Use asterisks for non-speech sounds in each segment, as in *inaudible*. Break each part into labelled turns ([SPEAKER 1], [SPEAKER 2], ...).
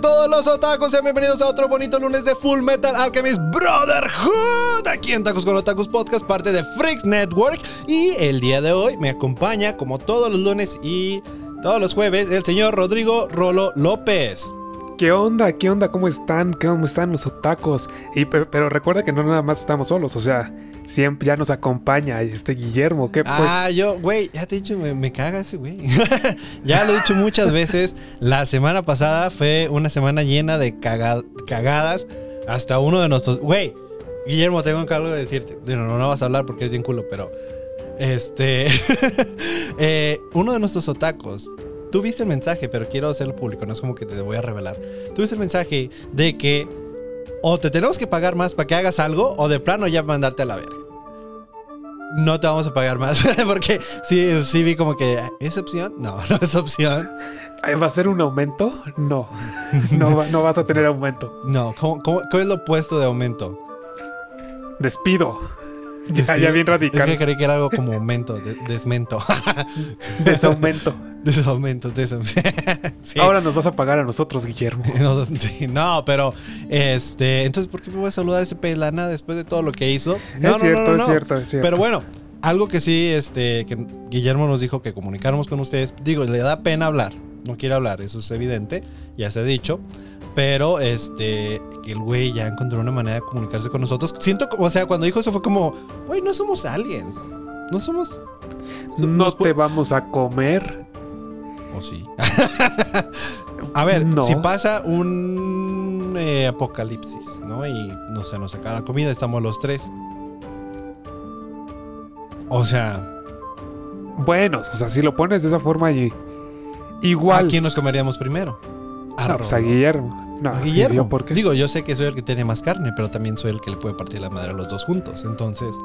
[SPEAKER 1] Todos los otakus, sean bienvenidos a otro bonito lunes de Full Metal Alchemist Brotherhood. Aquí en Tacos con Otakus Podcast, parte de Freaks Network. Y el día de hoy me acompaña, como todos los lunes y todos los jueves, el señor Rodrigo Rolo López
[SPEAKER 2] ¿Qué onda? ¿Qué onda? ¿Cómo están? ¿Cómo están los otacos? Y, pero, recuerda que no nada más estamos solos, o sea, siempre ya nos acompaña este Guillermo. ¿qué, pues?
[SPEAKER 1] Ah, yo, güey, ya te he dicho, me, me caga ese güey. *laughs* ya lo he dicho muchas veces. La semana pasada fue una semana llena de caga- cagadas. Hasta uno de nuestros. Güey, Guillermo, tengo algo de decirte. Bueno, no, no vas a hablar porque es bien culo, pero. Este. *laughs* eh, uno de nuestros otacos. Tú viste el mensaje, pero quiero hacerlo público, no es como que te voy a revelar. Tú viste el mensaje de que o te tenemos que pagar más para que hagas algo, o de plano ya mandarte a la verga no te vamos a pagar más. *laughs* Porque sí, sí vi como que, ¿es opción? No, *laughs* no es opción.
[SPEAKER 2] Ay, ¿Va a ser un aumento? No. *laughs* No, va- no vas a tener aumento.
[SPEAKER 1] No, ¿cómo, cómo, cuál es lo opuesto de aumento?
[SPEAKER 2] Despido. *laughs* Ya,
[SPEAKER 1] Despido.
[SPEAKER 2] ya bien
[SPEAKER 1] Es que
[SPEAKER 2] radical.
[SPEAKER 1] creí que era algo como aumento, de- desmento. *laughs* *laughs*
[SPEAKER 2] Desaumento.
[SPEAKER 1] Desaumento, desaumento. sí.
[SPEAKER 2] Ahora nos vas a pagar a nosotros, Guillermo.
[SPEAKER 1] No, sí, no, pero este, entonces ¿por qué me voy a saludar a ese pelana después de todo lo que hizo? No,
[SPEAKER 2] es cierto,
[SPEAKER 1] no, no,
[SPEAKER 2] es cierto, es cierto.
[SPEAKER 1] Pero bueno, algo que sí, este, que Guillermo nos dijo que comunicáramos con ustedes. Digo, le da pena hablar. No quiere hablar, eso es evidente. Ya se ha dicho. Pero, este, que el güey ya encontró una manera de comunicarse con nosotros. Siento, como- o sea, cuando dijo eso fue como, güey, no somos aliens. No somos.
[SPEAKER 2] no te vamos a comer.
[SPEAKER 1] ¿O sí? *laughs* a ver,
[SPEAKER 2] No.
[SPEAKER 1] si pasa un eh, apocalipsis, ¿no? Y no se nos acaba la comida, estamos los tres. O sea,
[SPEAKER 2] Bueno, o sea, si lo pones de esa forma y
[SPEAKER 1] ¿a
[SPEAKER 2] igual.
[SPEAKER 1] quién nos comeríamos primero?
[SPEAKER 2] Pues a. Guillermo. No,
[SPEAKER 1] A Guillermo.
[SPEAKER 2] ¿yo ¿Por qué?
[SPEAKER 1] Digo, yo sé que soy el que tiene más carne, pero también soy el que le puede partir la madre a los dos juntos. Entonces,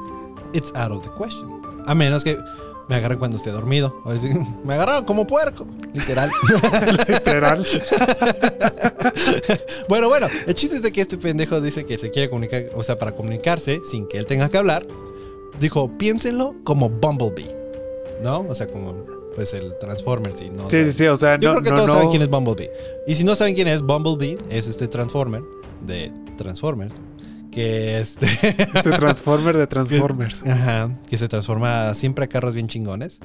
[SPEAKER 1] it's out of the question. A menos que me agarren cuando esté dormido. A ver si- *laughs* me agarraron como puerco, literal. *laughs* *laughs*
[SPEAKER 2] Literal.
[SPEAKER 1] bueno, bueno, el chiste es de que este pendejo dice que se quiere comunicar, o sea, para comunicarse sin que él tenga que hablar, dijo, piénsenlo como Bumblebee, ¿no? O sea, como pues el Transformers y no.
[SPEAKER 2] Sí, sí, sí, o sea,
[SPEAKER 1] Yo
[SPEAKER 2] no,
[SPEAKER 1] creo que
[SPEAKER 2] no,
[SPEAKER 1] todos
[SPEAKER 2] no-
[SPEAKER 1] saben quién es Bumblebee. Y si no saben quién es Bumblebee, es este Transformer de Transformers. Que este.
[SPEAKER 2] Este Transformer de *laughs* Transformers.
[SPEAKER 1] Ajá. Que se transforma siempre a carros bien chingones.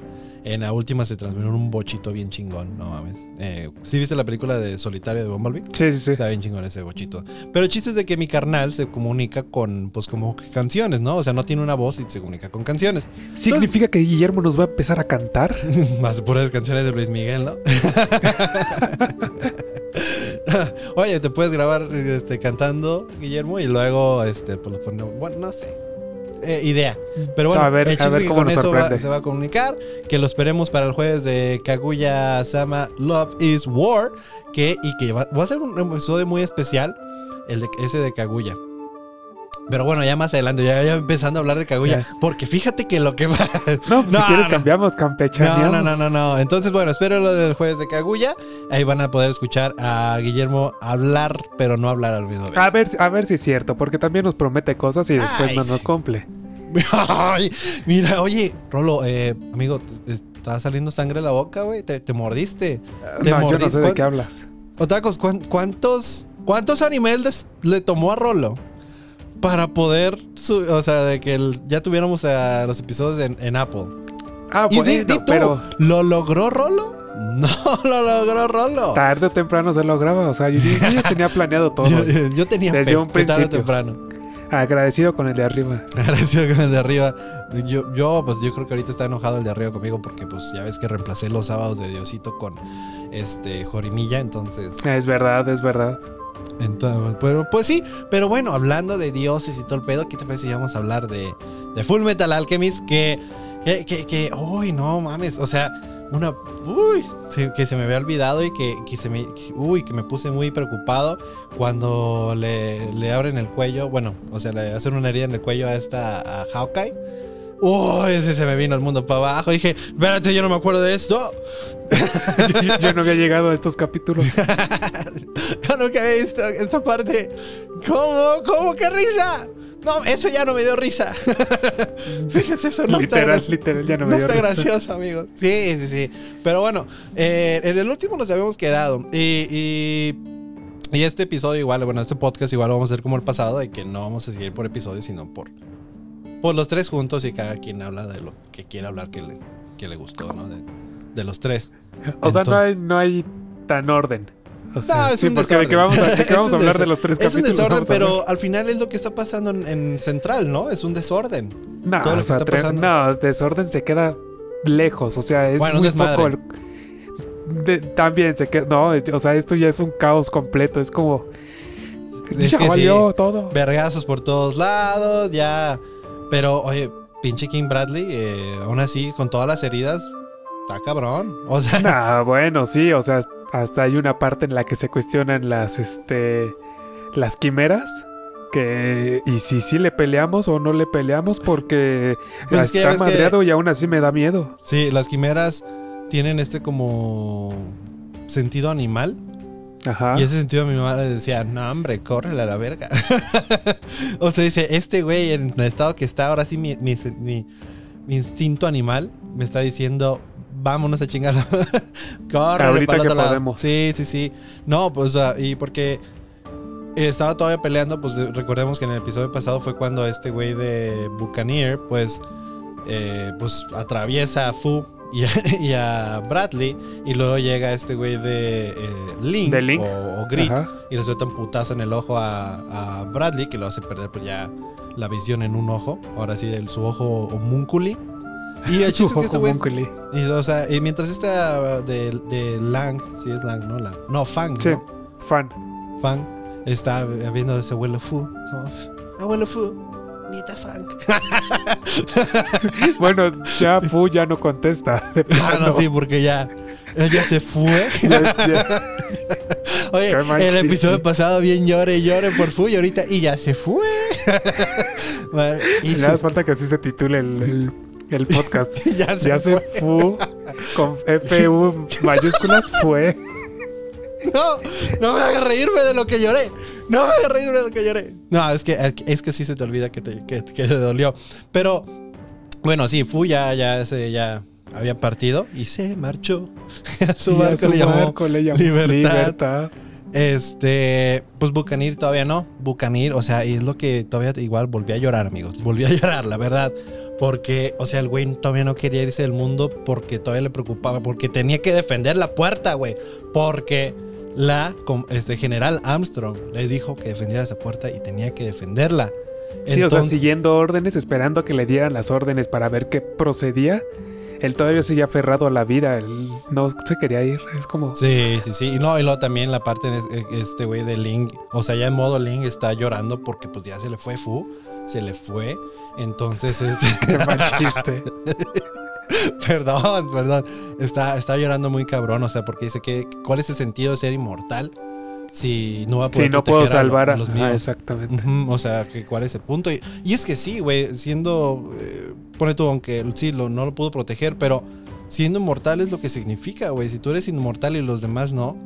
[SPEAKER 1] En la última se transformó en un bochito bien chingón, no mames. Eh, ¿Sí viste la película de Solitario de Bumblebee?
[SPEAKER 2] Sí, sí, sí.
[SPEAKER 1] Está bien chingón ese bochito. Pero el chiste es de que mi carnal se comunica con, pues, como que canciones, ¿no? O sea, no tiene una voz y se comunica con canciones.
[SPEAKER 2] ¿Significa que Guillermo nos va a empezar a cantar? *laughs*
[SPEAKER 1] Más puras canciones de Luis Miguel, ¿no? *laughs* *laughs* Oye, te puedes grabar este, cantando, Guillermo, y luego este, pues, lo ponemos. Bueno, no sé. Eh, idea. Pero bueno,
[SPEAKER 2] A ver,
[SPEAKER 1] el
[SPEAKER 2] a ver cómo
[SPEAKER 1] con
[SPEAKER 2] nos
[SPEAKER 1] eso va- se va a comunicar. Que lo esperemos para el jueves de Kaguya Sama Love is War. Que, y que va, va a ser un episodio muy especial. El de, ese de Kaguya. Pero bueno, ya más adelante, ya, ya empezando a hablar de Kaguya.
[SPEAKER 2] Ya.
[SPEAKER 1] Porque fíjate que lo que va.
[SPEAKER 2] No, pues
[SPEAKER 1] No,
[SPEAKER 2] si *laughs* quieres
[SPEAKER 1] no.
[SPEAKER 2] cambiamos, campechaneamos.
[SPEAKER 1] No, no, no, no, no. Entonces, bueno, espero lo del jueves de Kaguya. Ahí van a poder escuchar a Guillermo hablar, pero no hablar al mismo
[SPEAKER 2] A ver, a ver si es cierto, porque también nos promete cosas y después
[SPEAKER 1] Ay,
[SPEAKER 2] no nos cumple. *laughs*
[SPEAKER 1] Ay, mira, oye, Rolo, eh, amigo, está saliendo sangre de la boca, güey. Te, te mordiste. Te
[SPEAKER 2] no, yo no
[SPEAKER 1] mordiste.
[SPEAKER 2] sé de
[SPEAKER 1] ¿Cuán-
[SPEAKER 2] qué hablas.
[SPEAKER 1] Otacos, ¿cuán- ¿cuántos, cuántos animes les- le tomó a Rolo para poder, o sea, de que el- ya tuviéramos los episodios en, en Apple?
[SPEAKER 2] Ah,
[SPEAKER 1] y
[SPEAKER 2] bueno,
[SPEAKER 1] di- di tú,
[SPEAKER 2] pero
[SPEAKER 1] ¿lo logró Rolo? *laughs* No lo logró Rolo.
[SPEAKER 2] tarde o temprano se lograba. O sea, yo, yo tenía planeado *laughs* todo.
[SPEAKER 1] Yo, yo tenía
[SPEAKER 2] Desde
[SPEAKER 1] fe,
[SPEAKER 2] un
[SPEAKER 1] que tarde o
[SPEAKER 2] principio.
[SPEAKER 1] temprano.
[SPEAKER 2] Agradecido con el de arriba. *laughs*
[SPEAKER 1] Agradecido con el de arriba. Yo, yo, pues yo creo que ahorita está enojado el de arriba conmigo porque pues ya ves que reemplacé los sábados de Diosito con este Jorimilla, entonces,
[SPEAKER 2] Es verdad, es verdad.
[SPEAKER 1] Entonces pero, pues sí, pero bueno, hablando de dioses y todo el pedo, ¿qué te parece si vamos a hablar de, de Full Metal Alchemist? Que, que, que, uy, no mames, o sea, una, uy, que se me había olvidado y que, que se me, uy, que me puse muy preocupado cuando le, le abren el cuello, bueno, o sea, le hacen una herida en el cuello a esta, a Hawkeye. Uy, ese se me vino el mundo para abajo. Dije, espérate, yo no me acuerdo de esto. *laughs*
[SPEAKER 2] Yo, no había llegado a estos capítulos. *laughs*
[SPEAKER 1] Yo nunca había visto esta parte. ¿Cómo? ¿Cómo? ¿Qué risa? No, eso ya no me dio risa. *laughs* Fíjense, eso no está
[SPEAKER 2] literal,
[SPEAKER 1] gracioso.
[SPEAKER 2] literal, ya no me
[SPEAKER 1] No
[SPEAKER 2] dio
[SPEAKER 1] está
[SPEAKER 2] risa.
[SPEAKER 1] gracioso, amigos. Sí, sí, sí. Pero bueno, eh, en el último nos habíamos quedado. Y, y Y este episodio igual, bueno, este podcast igual lo vamos a hacer como el pasado, de que no vamos a seguir por episodios, sino por, por los tres juntos y cada quien habla de lo que quiere hablar que le, que le gustó, ¿no? De, de los tres.
[SPEAKER 2] O sea, no hay, no hay tan orden. O sea,
[SPEAKER 1] No, es
[SPEAKER 2] sí,
[SPEAKER 1] un
[SPEAKER 2] porque de que vamos a, de *laughs* que
[SPEAKER 1] desorden.
[SPEAKER 2] vamos a hablar de
[SPEAKER 1] desorden.
[SPEAKER 2] los tres
[SPEAKER 1] Es un
[SPEAKER 2] capítulos.
[SPEAKER 1] desorden, pero al final es lo que está pasando en, en Central, ¿no? Es un desorden.
[SPEAKER 2] No,
[SPEAKER 1] todo lo que está pasando.
[SPEAKER 2] no, desorden se queda lejos. O sea, es
[SPEAKER 1] Bueno, un
[SPEAKER 2] muy poco. el- de- también se queda. No, o sea, esto ya es un caos completo. Es como.
[SPEAKER 1] Es
[SPEAKER 2] ya
[SPEAKER 1] que sí.
[SPEAKER 2] valió todo.
[SPEAKER 1] Vergazos por todos lados, ya. Pero, oye, pinche King Bradley, eh, aún así, con todas las heridas, está cabrón. O sea,
[SPEAKER 2] Nah, *laughs* bueno, sí, o sea, hasta hay una parte en la que se cuestionan las, este, las quimeras. Que, y si sí le peleamos o no le peleamos, porque *laughs*
[SPEAKER 1] Pues es que ya
[SPEAKER 2] está
[SPEAKER 1] que-
[SPEAKER 2] madreado y aún así me da miedo.
[SPEAKER 1] sí, las quimeras tienen este como sentido animal.
[SPEAKER 2] Ajá.
[SPEAKER 1] Y ese sentido mi madre decía, no, hombre, córrele a la verga. *laughs* o sea, dice, este güey en el estado que está, ahora sí mi, mi- mi- mi instinto animal me está diciendo, vámonos a chingar. *laughs* córrele
[SPEAKER 2] Ahorita
[SPEAKER 1] para el
[SPEAKER 2] que
[SPEAKER 1] otro lado".
[SPEAKER 2] podemos.
[SPEAKER 1] Sí, sí, sí. No, pues, y porque estaba todavía peleando, pues de- recordemos que en el episodio pasado fue cuando este güey de Buccaneer, pues, eh, pues atraviesa a Fu y a, *laughs* y a Bradley, y luego llega este güey de eh, Link,
[SPEAKER 2] De Link.
[SPEAKER 1] O, o Grit,
[SPEAKER 2] Ajá.
[SPEAKER 1] y le suelta un putazo en el ojo a, a Bradley, que lo hace perder pues ya la visión en un ojo, ahora sí, el, su ojo homúnculi. Y el *laughs*
[SPEAKER 2] Su
[SPEAKER 1] chiste es que este güey y, o sea, y mientras esta de, de Lang, sí es Lang, ¿no? Lang. No, Fang,
[SPEAKER 2] Sí,
[SPEAKER 1] ¿no?
[SPEAKER 2] fan.
[SPEAKER 1] Fang está viendo a ese abuelo Fu. Abuelo Fu, Nita Fang. *laughs*
[SPEAKER 2] Bueno, ya Fu ya no contesta.
[SPEAKER 1] ah, no, sí, porque ya, ella se fue. *laughs*
[SPEAKER 2] Ya- ya- *laughs*
[SPEAKER 1] Oye,
[SPEAKER 2] Qué
[SPEAKER 1] el episodio pasado bien llore y llore por Fu y ahorita, y ya se fue. Bueno, y
[SPEAKER 2] hace falta que así se titule el, el- el podcast.
[SPEAKER 1] ya se
[SPEAKER 2] Ya se
[SPEAKER 1] fue.
[SPEAKER 2] fu con FU mayúsculas fue.
[SPEAKER 1] No, no me hagas reírme de lo que lloré. No me hagas reírme de lo que lloré. No, es que, es que sí se te olvida que te, que, que te dolió. Pero, bueno, sí, Fu ya, ya, se, ya había partido y se marchó. *laughs* A su
[SPEAKER 2] Y a
[SPEAKER 1] barco
[SPEAKER 2] su
[SPEAKER 1] le llamó
[SPEAKER 2] barco le llamó
[SPEAKER 1] Libertad.
[SPEAKER 2] Libertad.
[SPEAKER 1] Este, pues Bucanir todavía no. Bucanir, o sea, y es lo que todavía igual volví a llorar, amigos. Volví a llorar, la verdad. Porque, o sea, el güey todavía no quería irse del mundo porque todavía le preocupaba. Porque tenía que defender la puerta, güey. Porque la este, general Armstrong le dijo que defendiera esa puerta y tenía que defenderla.
[SPEAKER 2] Sí, o sea,
[SPEAKER 1] Entonces-
[SPEAKER 2] siguiendo órdenes, esperando a que le dieran las órdenes para ver qué procedía. Él todavía sigue aferrado a la vida. Él no se quería ir. Es como.
[SPEAKER 1] Sí, sí, sí. Y no, y luego también la parte de este güey de Link, o sea, ya en modo Link está llorando porque pues ya se le fue Fu, se le fue. Entonces, este, *laughs*
[SPEAKER 2] Qué mal chiste. *laughs* *laughs*
[SPEAKER 1] perdón, perdón. Está, está llorando muy cabrón, o sea, porque dice que ¿cuál es el sentido de ser inmortal si no va a poder
[SPEAKER 2] Sí, no puedo salvar a,
[SPEAKER 1] los
[SPEAKER 2] Ah,
[SPEAKER 1] míos?
[SPEAKER 2] exactamente.
[SPEAKER 1] Ujú, o sea, ¿cuál es el punto? Y, y es que sí, güey, siendo, eh, pone tú, aunque sí, lo, no lo pudo proteger, pero siendo inmortal es lo que significa, güey. Si tú eres inmortal y los demás no,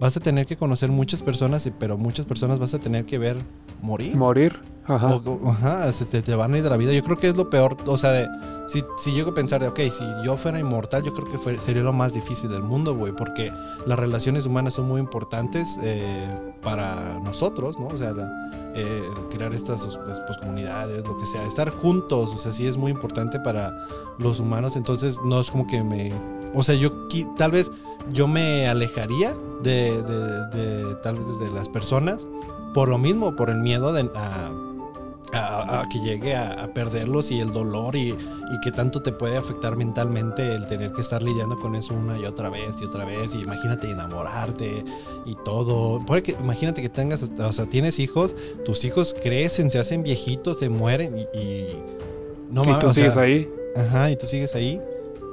[SPEAKER 1] vas a tener que conocer muchas personas, pero muchas personas vas a tener que ver morir.
[SPEAKER 2] Morir. Ajá.
[SPEAKER 1] O- o- ajá, te, te van a ir de la vida. Yo creo que es lo peor, o sea, de, si, si llego a pensar de, ok, si yo fuera inmortal, yo creo que fue- sería lo más difícil del mundo, güey, porque las relaciones humanas son muy importantes eh, para nosotros, ¿no? O sea, la- eh, crear estas pues, pues, comunidades, lo que sea, estar juntos, o sea, sí es muy importante para los humanos, entonces no es como que me... O sea, yo tal vez yo me alejaría de, de- de- tal vez de las personas por lo mismo, por el miedo de, a, a- a que llegue a, a perderlos y el dolor y, y que tanto te puede afectar mentalmente el tener que estar lidiando con eso una y otra vez y otra vez y imagínate enamorarte y todo. Imagínate que tengas, o sea, tienes hijos, tus hijos crecen, se hacen viejitos, se mueren y... y no
[SPEAKER 2] y
[SPEAKER 1] mames,
[SPEAKER 2] tú
[SPEAKER 1] o sea,
[SPEAKER 2] sigues ahí.
[SPEAKER 1] Ajá, y tú sigues ahí.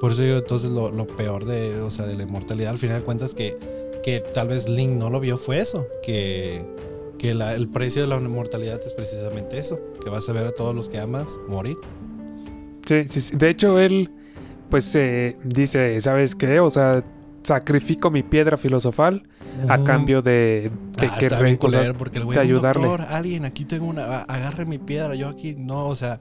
[SPEAKER 1] Por eso digo, entonces lo, lo peor de, o sea, de la inmortalidad, al final de cuentas, que, que tal vez Link no lo vio fue eso, que, que la- el precio de la inmortalidad es precisamente eso, que vas a ver a todos los que amas morir.
[SPEAKER 2] Sí, sí, sí. De hecho, él, pues, eh, dice, ¿sabes qué? O sea, sacrifico mi piedra filosofal a cambio de, de
[SPEAKER 1] Ah,
[SPEAKER 2] que
[SPEAKER 1] está bien porque el güey,
[SPEAKER 2] de
[SPEAKER 1] "Un
[SPEAKER 2] ayudarle".
[SPEAKER 1] doctor, alguien, aquí tengo una, agarre mi piedra, yo aquí, no, o sea,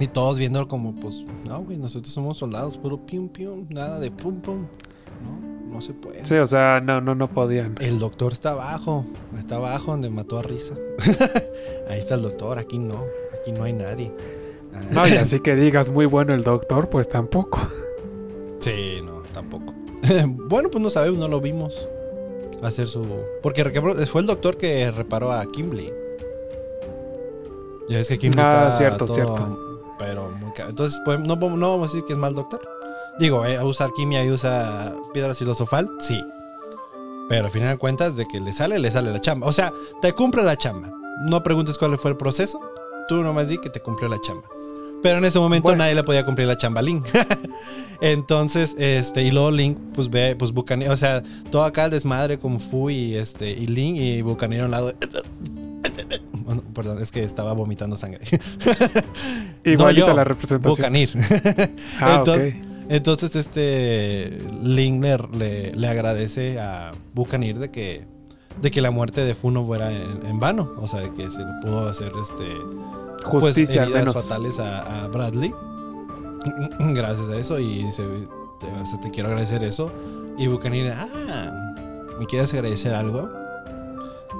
[SPEAKER 1] y todos viéndolo como, pues, no, güey, nosotros somos soldados, puro pium, pium, nada de pum, pum, ¿no? no se puede.
[SPEAKER 2] Sí, o sea, no, no, no podían.
[SPEAKER 1] El doctor está abajo, está abajo donde mató a Risa. *laughs* Ahí está el doctor, aquí no, aquí no hay nadie.
[SPEAKER 2] No, y así *laughs* que digas muy bueno el doctor, pues tampoco.
[SPEAKER 1] Sí, no, tampoco. *laughs* bueno, pues no sabemos, no lo vimos hacer su... Porque fue el doctor que reparó a Kimberly. Ya ves que Kimberly
[SPEAKER 2] Ah,
[SPEAKER 1] está
[SPEAKER 2] cierto,
[SPEAKER 1] todo-
[SPEAKER 2] cierto.
[SPEAKER 1] Pero muy ca- Entonces, pues, no, vamos- no vamos a decir que es mal doctor. Digo, eh, usar quimia y usa piedra filosofal, sí. Pero al final de cuentas, de que le sale, le sale la chamba. O sea, te cumple la chamba. No preguntes cuál fue el proceso. Tú nomás di que te cumplió la chamba. Pero en ese momento
[SPEAKER 2] Bueno.
[SPEAKER 1] nadie le podía cumplir la chamba a Link. *laughs* Entonces, este, y luego Link, pues ve, pues Bucanero, o sea, todo acá el desmadre con Fu y este, y Link y Bucanero a un lado. Perdón, es que estaba vomitando sangre. *laughs*
[SPEAKER 2] Igualita
[SPEAKER 1] yo,
[SPEAKER 2] la representación.
[SPEAKER 1] Bucanir.
[SPEAKER 2] Ah, *laughs*
[SPEAKER 1] Entonces-
[SPEAKER 2] ok.
[SPEAKER 1] Entonces, este Link le, le- le agradece a Bucanir de que, de que la muerte de Fu no fuera en, en vano. O sea, de que se le pudo hacer este pues,
[SPEAKER 2] Justicia al
[SPEAKER 1] heridas fatales a, a Bradley. *clears throat* Gracias a eso. Y dice, te, o sea, te quiero agradecer eso. Y Bucanir, ah, ¿me quieres agradecer algo?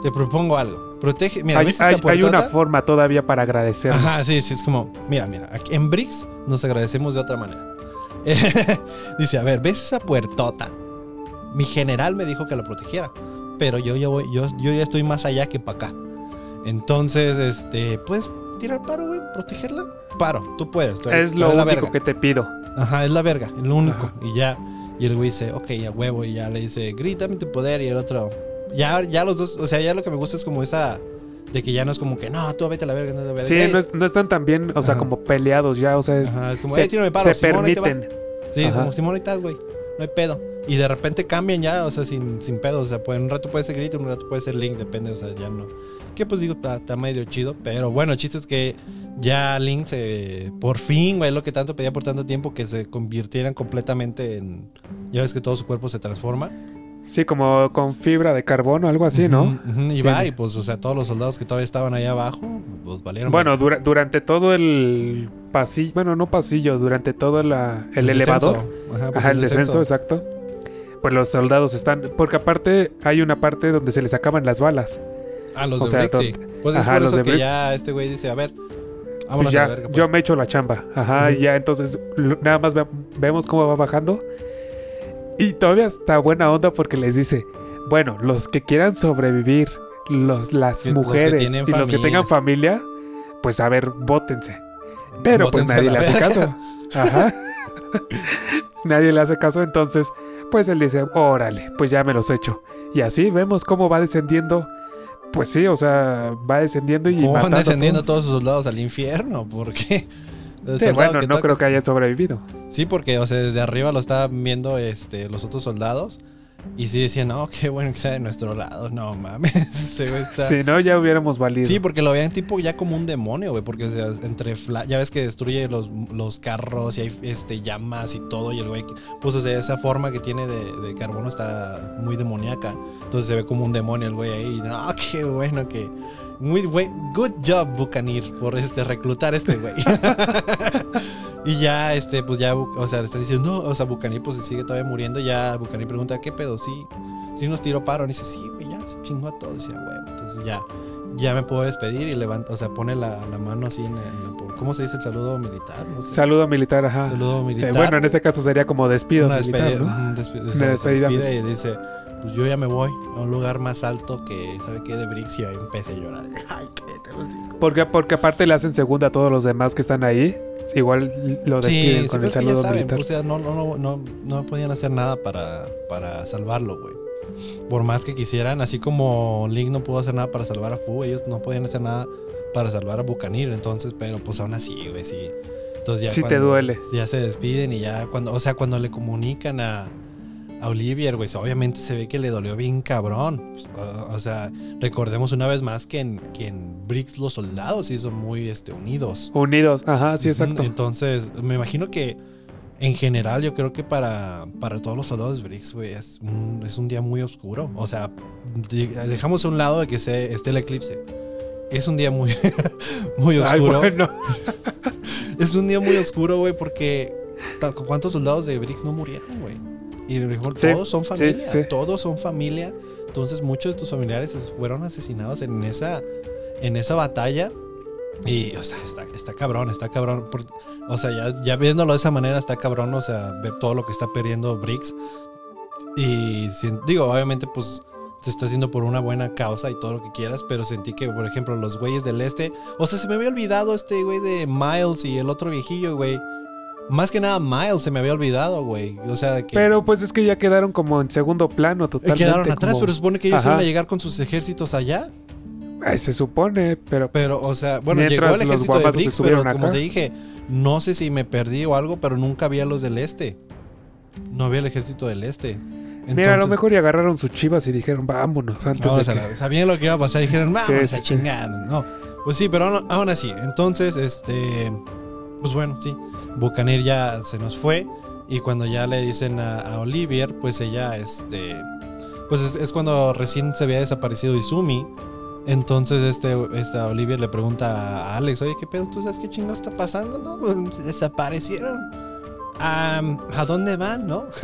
[SPEAKER 1] Te propongo algo. Protege. Mira,
[SPEAKER 2] hay,
[SPEAKER 1] ¿ves esta
[SPEAKER 2] hay- hay una forma todavía para agradecer.
[SPEAKER 1] Ajá, sí, sí, es como, mira, mira, aquí en Bricks nos agradecemos de otra manera. *laughs* Dice, a ver, ¿ves esa puertota? Mi general me dijo que la protegiera, pero yo ya voy, yo, yo ya estoy más allá que para acá. Entonces, este, ¿puedes tirar paro, güey? ¿Protegerla? Paro, tú puedes. tú eres-
[SPEAKER 2] es lo único
[SPEAKER 1] verga.
[SPEAKER 2] que te pido.
[SPEAKER 1] Ajá, es la verga, es lo único.
[SPEAKER 2] Ajá.
[SPEAKER 1] Y ya, y el güey dice, ok, a huevo, y ya le dice, grítame tu poder, y el otro, ya, ya los dos, o sea, ya lo que me gusta es como esa, de que ya no es como que, no, tú vete a la verga, no a la verga.
[SPEAKER 2] Sí, no, es- no están tan bien, o sea,
[SPEAKER 1] Ajá.
[SPEAKER 2] como peleados ya, o sea, es-
[SPEAKER 1] Ajá, es como,
[SPEAKER 2] se,
[SPEAKER 1] "Ey, tírame paro,
[SPEAKER 2] se
[SPEAKER 1] Simón, ahí te va".
[SPEAKER 2] permiten.
[SPEAKER 1] Sí,
[SPEAKER 2] Ajá.
[SPEAKER 1] como Simón, güey. No hay pedo. Y de repente cambian ya, o sea, sin, sin pedo. O sea, pues, un rato puede ser Grit, un rato puede ser Link, depende, o sea, ya no. Que pues digo, está, está medio chido. Pero bueno, el chiste es que ya Link se. Por fin, güey, lo que tanto pedía por tanto tiempo, que se convirtieran completamente en. Ya ves que todo su cuerpo se transforma.
[SPEAKER 2] Sí, como con fibra de carbono, algo así, ¿no?
[SPEAKER 1] Ujú, y va, y pues, o sea, todos los soldados que todavía estaban ahí abajo, pues valieron.
[SPEAKER 2] Bueno, dura- durante todo el pasillo, bueno, no pasillo, durante todo la- el, elevador,
[SPEAKER 1] descenso. Ajá, pues,
[SPEAKER 2] ajá, el descenso, exacto. Pues los soldados están, porque aparte hay una parte donde se les acaban las balas.
[SPEAKER 1] Ah, los
[SPEAKER 2] o
[SPEAKER 1] de
[SPEAKER 2] sea,
[SPEAKER 1] Brick, sí. Pues es
[SPEAKER 2] Ajá,
[SPEAKER 1] por
[SPEAKER 2] los
[SPEAKER 1] eso
[SPEAKER 2] de
[SPEAKER 1] que ya este güey dice, a ver,
[SPEAKER 2] Pues
[SPEAKER 1] vámonos
[SPEAKER 2] ya,
[SPEAKER 1] a la verga. pues".
[SPEAKER 2] yo me echo la chamba. Ajá, y ya entonces nada más ve- vemos cómo va bajando. Y todavía está buena onda porque les dice, bueno, los que quieran sobrevivir, los, las
[SPEAKER 1] los
[SPEAKER 2] mujeres y los que tengan familia, pues a ver, bótense. Pero pues
[SPEAKER 1] Bótense
[SPEAKER 2] nadie le hace caso. *laughs* Ajá. *laughs* nadie le hace caso, entonces, pues él dice, órale, pues ya me los echo. Y así vemos cómo va descendiendo. Pues sí, o sea, va descendiendo y
[SPEAKER 1] ¿Cómo van descendiendo
[SPEAKER 2] todos.
[SPEAKER 1] todos sus soldados al infierno? ¿Por qué?
[SPEAKER 2] Sí, bueno, no creo que hayan sobrevivido.
[SPEAKER 1] Sí, porque, o sea, desde arriba lo estaban viendo este, los otros soldados. Y sí decían, no, qué bueno que sea de nuestro lado. No mames, *laughs* está...
[SPEAKER 2] Si no, ya hubiéramos valido.
[SPEAKER 1] Sí, porque lo veían tipo ya como un demonio, güey. Porque, o sea, entre fla- ya ves que destruye los, los carros y hay este, llamas y todo. Y el güey, pues, o sea, esa forma que tiene de, de carbono está muy demoníaca. Entonces se ve como un demonio el güey ahí. Y, no, qué bueno que. Muy buen. Good job, Bucanir, por este, reclutar a este güey. *laughs* y ya, este, pues ya, o sea, le está diciendo, no, o sea, Bucanir, pues se sigue todavía muriendo. Ya Bucanir pregunta, ¿qué pedo? Sí, sí nos tiró paro. Y dice, sí, güey, ya se chingó a todos. Y decía, güey, entonces ya ya me puedo despedir y levanta, o sea, pone la, la mano así en, el- ¿cómo se dice el saludo militar? No sé.
[SPEAKER 2] Saludo militar, ajá.
[SPEAKER 1] Saludo
[SPEAKER 2] Eh,
[SPEAKER 1] militar.
[SPEAKER 2] bueno, en este caso sería como despido
[SPEAKER 1] Una
[SPEAKER 2] militar, ¿no?
[SPEAKER 1] despe- o sea, se despide y dice, pues yo ya me voy a un lugar más alto que, ¿sabe qué? De Brix y ahí empecé a llorar. *laughs* Ay, hijos.
[SPEAKER 2] Porque, porque aparte le hacen segunda a todos los demás que están ahí. Igual lo despiden
[SPEAKER 1] Sí,
[SPEAKER 2] con
[SPEAKER 1] sí,
[SPEAKER 2] el saludo
[SPEAKER 1] saben,
[SPEAKER 2] militar.
[SPEAKER 1] O sea, no, no, no, no, no podían hacer nada para, para salvarlo, güey. Por más que quisieran, así como Link no pudo hacer nada para salvar a Fu, ellos no podían hacer nada para salvar a Bucanir, entonces, pero pues aún así, güey, sí. Entonces ya
[SPEAKER 2] Sí te duele.
[SPEAKER 1] Ya se despiden y ya cuando, o sea, cuando le comunican a, a Olivier, güey, obviamente se ve que le dolió bien cabrón. Pues, o, o sea, recordemos una vez más que en, que en Briggs los soldados sí son muy este, unidos.
[SPEAKER 2] Unidos, ajá, sí, exacto.
[SPEAKER 1] Entonces, me imagino que en general yo creo que para, para todos los soldados de Briggs, güey, es un, es un día muy oscuro. O sea, de- dejamos a un lado de que se, esté el eclipse. Es un día muy, *laughs* muy
[SPEAKER 2] Ay,
[SPEAKER 1] oscuro.
[SPEAKER 2] bueno. *laughs*
[SPEAKER 1] Es un día muy oscuro, güey, porque ¿cuántos soldados de Briggs no murieron, güey? Y dijo,
[SPEAKER 2] Sí,
[SPEAKER 1] todos son
[SPEAKER 2] sí,
[SPEAKER 1] familia,
[SPEAKER 2] sí.
[SPEAKER 1] todos son familia. Entonces muchos de tus familiares fueron asesinados en esa, en esa batalla. Y, o sea, está, está cabrón, está cabrón. Por- o sea, ya, ya viéndolo de esa manera, está cabrón, o sea, ver todo lo que está perdiendo Briggs. Y digo, obviamente, pues se está haciendo por una buena causa y todo lo que quieras, pero sentí que, por ejemplo, los güeyes del este, o sea, se me había olvidado este güey de Miles y el otro viejillo, güey. Más que nada Miles se me había olvidado, güey. O sea, de que
[SPEAKER 2] Pero pues es que ya quedaron como en segundo plano
[SPEAKER 1] eh,
[SPEAKER 2] totalmente.
[SPEAKER 1] quedaron atrás,
[SPEAKER 2] como-
[SPEAKER 1] pero supone que ellos
[SPEAKER 2] Ajá.
[SPEAKER 1] iban a llegar con sus ejércitos allá.
[SPEAKER 2] Ay, se supone, pero
[SPEAKER 1] Pero, o sea, bueno, llegó el ejército de Briggs, pero
[SPEAKER 2] estuvieron
[SPEAKER 1] como
[SPEAKER 2] acá.
[SPEAKER 1] te dije, no sé si me perdí o algo, pero nunca había los del este. No había el ejército del este.
[SPEAKER 2] mira, a lo mejor y agarraron sus chivas y dijeron, vámonos, antes
[SPEAKER 1] No,
[SPEAKER 2] de
[SPEAKER 1] o sea,
[SPEAKER 2] que...
[SPEAKER 1] sabían lo que iba a pasar y dijeron,
[SPEAKER 2] Sí,
[SPEAKER 1] vamos
[SPEAKER 2] sí,
[SPEAKER 1] a
[SPEAKER 2] sí.
[SPEAKER 1] No, pues sí, pero aún, aún así. Entonces, este, pues bueno, sí. Bucanir ya se nos fue y cuando ya le dicen a, a Olivier, pues ella, este, pues es, es cuando recién se había desaparecido Izumi. Entonces, este, esta Olivier le pregunta a Alex, oye, ¿qué pedo? ¿Tú sabes qué chingo está pasando? No, pues desaparecieron. ¿A dónde van, no? *laughs*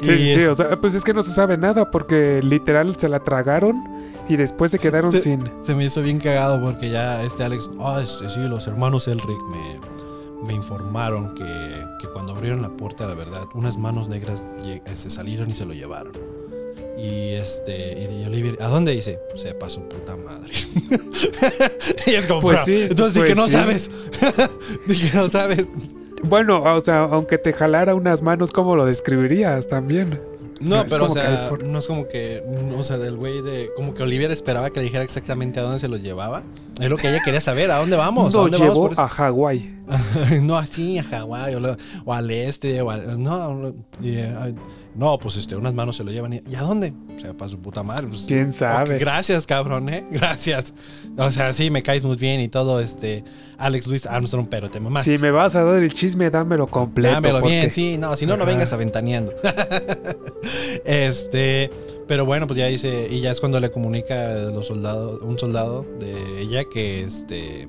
[SPEAKER 2] Sí, sí,
[SPEAKER 1] es-
[SPEAKER 2] o sea, pues es que no se sabe nada porque literal se la tragaron y después se quedaron
[SPEAKER 1] Sí.
[SPEAKER 2] sin...
[SPEAKER 1] Se me hizo bien cagado porque ya este Alex, ah, este, sí, los hermanos Elric me, me informaron que, que cuando abrieron la puerta, la verdad, unas manos negras se salieron y se lo llevaron. Y este, y Olivier, ¿a dónde dice? Sepa su puta madre. *laughs* y es como,
[SPEAKER 2] Pues
[SPEAKER 1] "Bro,
[SPEAKER 2] sí,
[SPEAKER 1] entonces
[SPEAKER 2] pues
[SPEAKER 1] que no
[SPEAKER 2] sí.
[SPEAKER 1] sabes. *laughs* di que no sabes.
[SPEAKER 2] Bueno, o sea, aunque te jalara unas manos, ¿cómo lo describirías también?
[SPEAKER 1] No, pero o sea, no es como que, o sea, del güey de, como que Olivier esperaba que le dijera exactamente a dónde se los llevaba. Es lo que ella quería saber, ¿a dónde vamos? ¿A
[SPEAKER 2] Nos
[SPEAKER 1] dónde vamos
[SPEAKER 2] llevó a Hawái. *laughs*
[SPEAKER 1] no así a Hawái o, lo- o al este o al, no eh, no, pues este unas manos se lo llevan y, ¿y a dónde o sea para su puta madre pues,
[SPEAKER 2] ¿Quién sabe?
[SPEAKER 1] gracias cabrón eh *laughs* gracias o sea sí me caes muy bien y todo este Alex Luis Armstrong pero te mamaste
[SPEAKER 2] Si me vas a dar el chisme, dámelo completo.
[SPEAKER 1] Dámelo
[SPEAKER 2] porque-
[SPEAKER 1] bien, sí, no, si no, no vengas aventaneando. *laughs* este, pero bueno, pues ya dice, y ya es cuando le comunica a los soldados, un soldado de ella que este,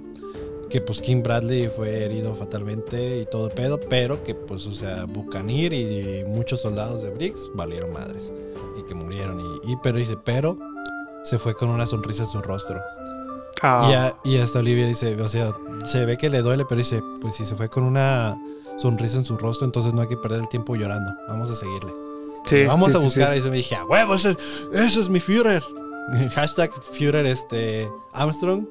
[SPEAKER 1] que pues Kim Bradley fue herido fatalmente y todo el pedo, pero que pues, o sea, Bucanir y, muchos soldados de Briggs valieron madres y que murieron. Y, y- pero dice, pero se fue con una sonrisa en su rostro.
[SPEAKER 2] Ah,
[SPEAKER 1] Y, a- y hasta Olivia dice, o sea, se ve que le duele, pero dice, pues si se fue con una sonrisa en su rostro, entonces no hay que perder el tiempo llorando. Vamos a seguirle.
[SPEAKER 2] sí,
[SPEAKER 1] Vamos
[SPEAKER 2] sí,
[SPEAKER 1] a buscar.
[SPEAKER 2] sí.
[SPEAKER 1] Y yo me dije, a huevo, ese es, eso es mi Führer. *laughs* Hashtag Führer este, Armstrong.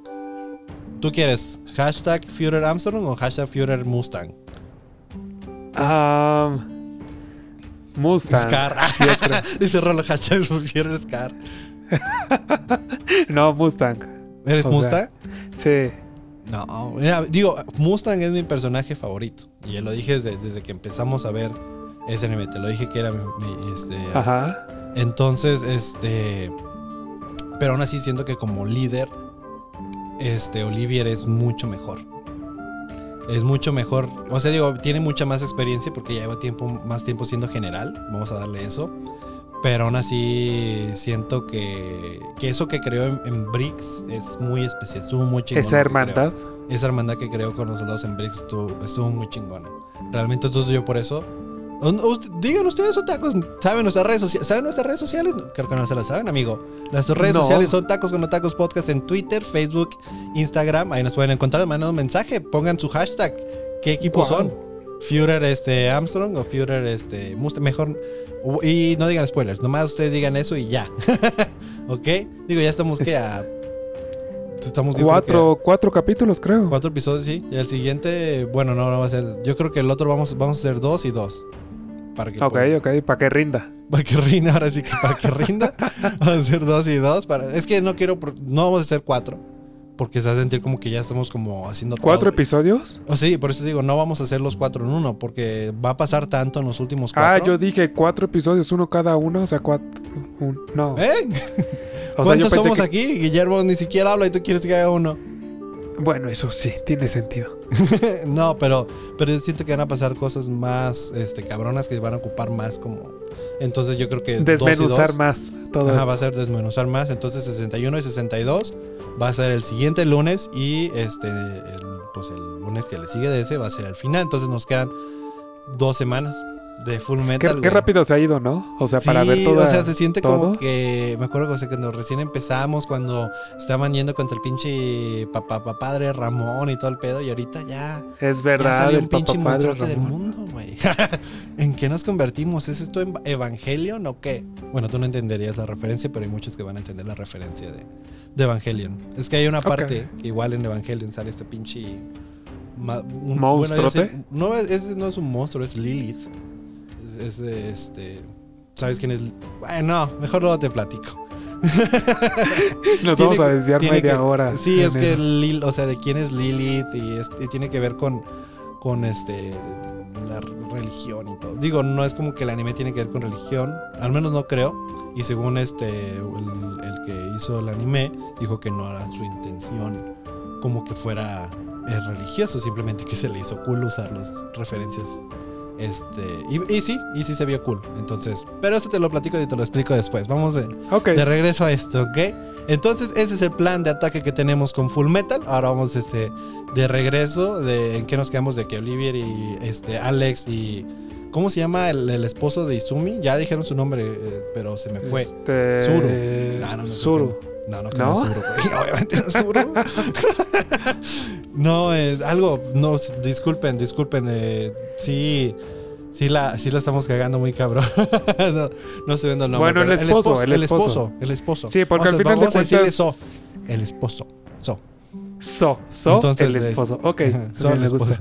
[SPEAKER 1] ¿Tú quieres hashtag Führer Armstrong o hashtag Führer Mustang?
[SPEAKER 2] Ah, Mustang.
[SPEAKER 1] Scar. *laughs* Dice Rolo hashtag Führer Scar. *laughs*
[SPEAKER 2] No, Mustang.
[SPEAKER 1] ¿Eres
[SPEAKER 2] O sea,
[SPEAKER 1] Mustang?
[SPEAKER 2] Sí.
[SPEAKER 1] No, mira, digo, Mustang es mi personaje favorito. Y lo dije desde, desde que empezamos a ver SNM. Te lo dije que era mi, mi, este,
[SPEAKER 2] Ajá.
[SPEAKER 1] Entonces, este. Pero aún así siento que como líder, este, Olivier es mucho mejor. Es mucho mejor. O sea, digo, tiene mucha más experiencia porque ya lleva tiempo, más tiempo siendo general. Vamos a darle eso. Pero aún así siento que, que eso que creó en, en Briggs es muy especial. Estuvo muy chingón.
[SPEAKER 2] Esa hermandad.
[SPEAKER 1] Esa hermandad que creó con los soldados en Briggs estuvo, estuvo muy chingona. Realmente entonces yo por eso... Digan ustedes, son tacos. ¿Saben nuestras redes sociales? ¿Saben nuestras redes sociales? Creo que no se las saben, amigo. Nuestras redes
[SPEAKER 2] No.
[SPEAKER 1] sociales son Tacos con los Tacos Podcast en Twitter, Facebook, Instagram. Ahí nos pueden encontrar. Manden un mensaje. Pongan su hashtag. ¿Qué equipo son? Führer este, Armstrong o Führer este, Mustang. Mejor. Y no digan spoilers. Nomás ustedes digan eso y ya. *laughs* ¿Ok? Digo, ya estamos que
[SPEAKER 2] Es-
[SPEAKER 1] a. Estamos que a-
[SPEAKER 2] Cuatro, cuatro capítulos, creo.
[SPEAKER 1] Cuatro episodios, sí. Y el siguiente, bueno, no, no va a ser. Yo creo que el otro vamos, vamos a hacer dos y dos. Para que,
[SPEAKER 2] Ok,
[SPEAKER 1] pueda-
[SPEAKER 2] ok, para que rinda.
[SPEAKER 1] para que rinda, ahora sí que para que rinda. *laughs* vamos a hacer dos y dos. Para, es que no quiero, no vamos a hacer cuatro. Porque se va a sentir como que ya estamos como haciendo
[SPEAKER 2] ¿Cuatro
[SPEAKER 1] todo.
[SPEAKER 2] episodios?
[SPEAKER 1] O sí, por eso digo, no vamos a hacer los cuatro en uno. Porque va a pasar tanto en los últimos cuatro.
[SPEAKER 2] Ah, yo dije cuatro episodios, uno cada uno, o sea, cuatro. un- no.
[SPEAKER 1] ¿Eh? *laughs*
[SPEAKER 2] o sea, yo
[SPEAKER 1] ¿Cuántos somos
[SPEAKER 2] que.
[SPEAKER 1] aquí? Guillermo ni siquiera habla y tú quieres que haga uno.
[SPEAKER 2] Bueno, eso sí, tiene sentido. *laughs*
[SPEAKER 1] no, pero, pero yo siento que van a pasar cosas más este, cabronas que van a ocupar más como... Entonces yo creo que...
[SPEAKER 2] Desmenuzar
[SPEAKER 1] dos,
[SPEAKER 2] más todo
[SPEAKER 1] Ajá, va a ser desmenuzar más. Entonces 61 y 62 va a ser el siguiente lunes y este, el, pues el lunes que le sigue de ese va a ser el final. Entonces nos quedan dos semanas de Full Metal.
[SPEAKER 2] qué rápido se ha ido, ¿no? O sea, para ver todo.
[SPEAKER 1] O sea, se siente como que. Me acuerdo o sea, cuando recién empezamos, cuando estaban yendo contra el pinche papá, papá padre Ramón y todo el pedo, y ahorita ya.
[SPEAKER 2] Es
[SPEAKER 1] ya
[SPEAKER 2] verdad,
[SPEAKER 1] salió
[SPEAKER 2] el
[SPEAKER 1] un pinche
[SPEAKER 2] papá padre
[SPEAKER 1] del mundo, güey. *laughs* ¿En qué nos convertimos? ¿Es esto en Evangelion o qué? Bueno, tú no entenderías la referencia, pero hay muchos que van a entender la referencia de, de Evangelion. Es que hay una parte que igual en Evangelion sale este pinche. un-
[SPEAKER 2] ¿Monstruote?
[SPEAKER 1] ese- no, es, ese no es un monstruo, es Lilith. Es, es, este. ¿Sabes quién es? Bueno, no, mejor luego te platico. *laughs*
[SPEAKER 2] Nos
[SPEAKER 1] Tiene
[SPEAKER 2] vamos a desviar media
[SPEAKER 1] que-
[SPEAKER 2] hora.
[SPEAKER 1] Sí, es que. Lil, o sea, de quién es Lilith y, es- y tiene que ver con, con este la religión y todo. Digo, no es como que el anime tiene que ver con religión, al menos no creo. Y según este el, el que hizo el anime dijo que no era su intención como que fuera eh, religioso, simplemente que se le hizo cool usar las referencias. Este, y, y sí, y sí se vio cool. Entonces, pero eso te lo platico y te lo explico después. Vamos de, de regreso a esto, ¿ok? Entonces, ese es el plan de ataque que tenemos con Full Metal. Ahora vamos este, de regreso. De, ¿En qué nos quedamos? De que Olivier y este, Alex y. ¿Cómo se llama el, el esposo de Izumi? Ya dijeron su nombre, eh, pero se me fue.
[SPEAKER 2] Este...
[SPEAKER 1] Zuru. Ah, no, no,
[SPEAKER 2] Zuru.
[SPEAKER 1] No, no, que
[SPEAKER 2] ¿No?
[SPEAKER 1] no, es Zuru, güey. *laughs* Obviamente no es Zuru. *laughs* no, es algo. No, disculpen, disculpen. eh, sí. Sí la, sí la estamos cagando muy cabrón. *laughs* no, no estoy viendo el nombre.
[SPEAKER 2] Bueno, el esposo, el
[SPEAKER 1] el
[SPEAKER 2] esposo.
[SPEAKER 1] esposo. El esposo.
[SPEAKER 2] Sí, porque
[SPEAKER 1] Vamos
[SPEAKER 2] al
[SPEAKER 1] a-
[SPEAKER 2] final de
[SPEAKER 1] vamos a decirle
[SPEAKER 2] cuentas...
[SPEAKER 1] so. El esposo. So.
[SPEAKER 2] So, so,
[SPEAKER 1] Entonces,
[SPEAKER 2] el
[SPEAKER 1] es-
[SPEAKER 2] esposo. *laughs* Ok,
[SPEAKER 1] So, el esposo.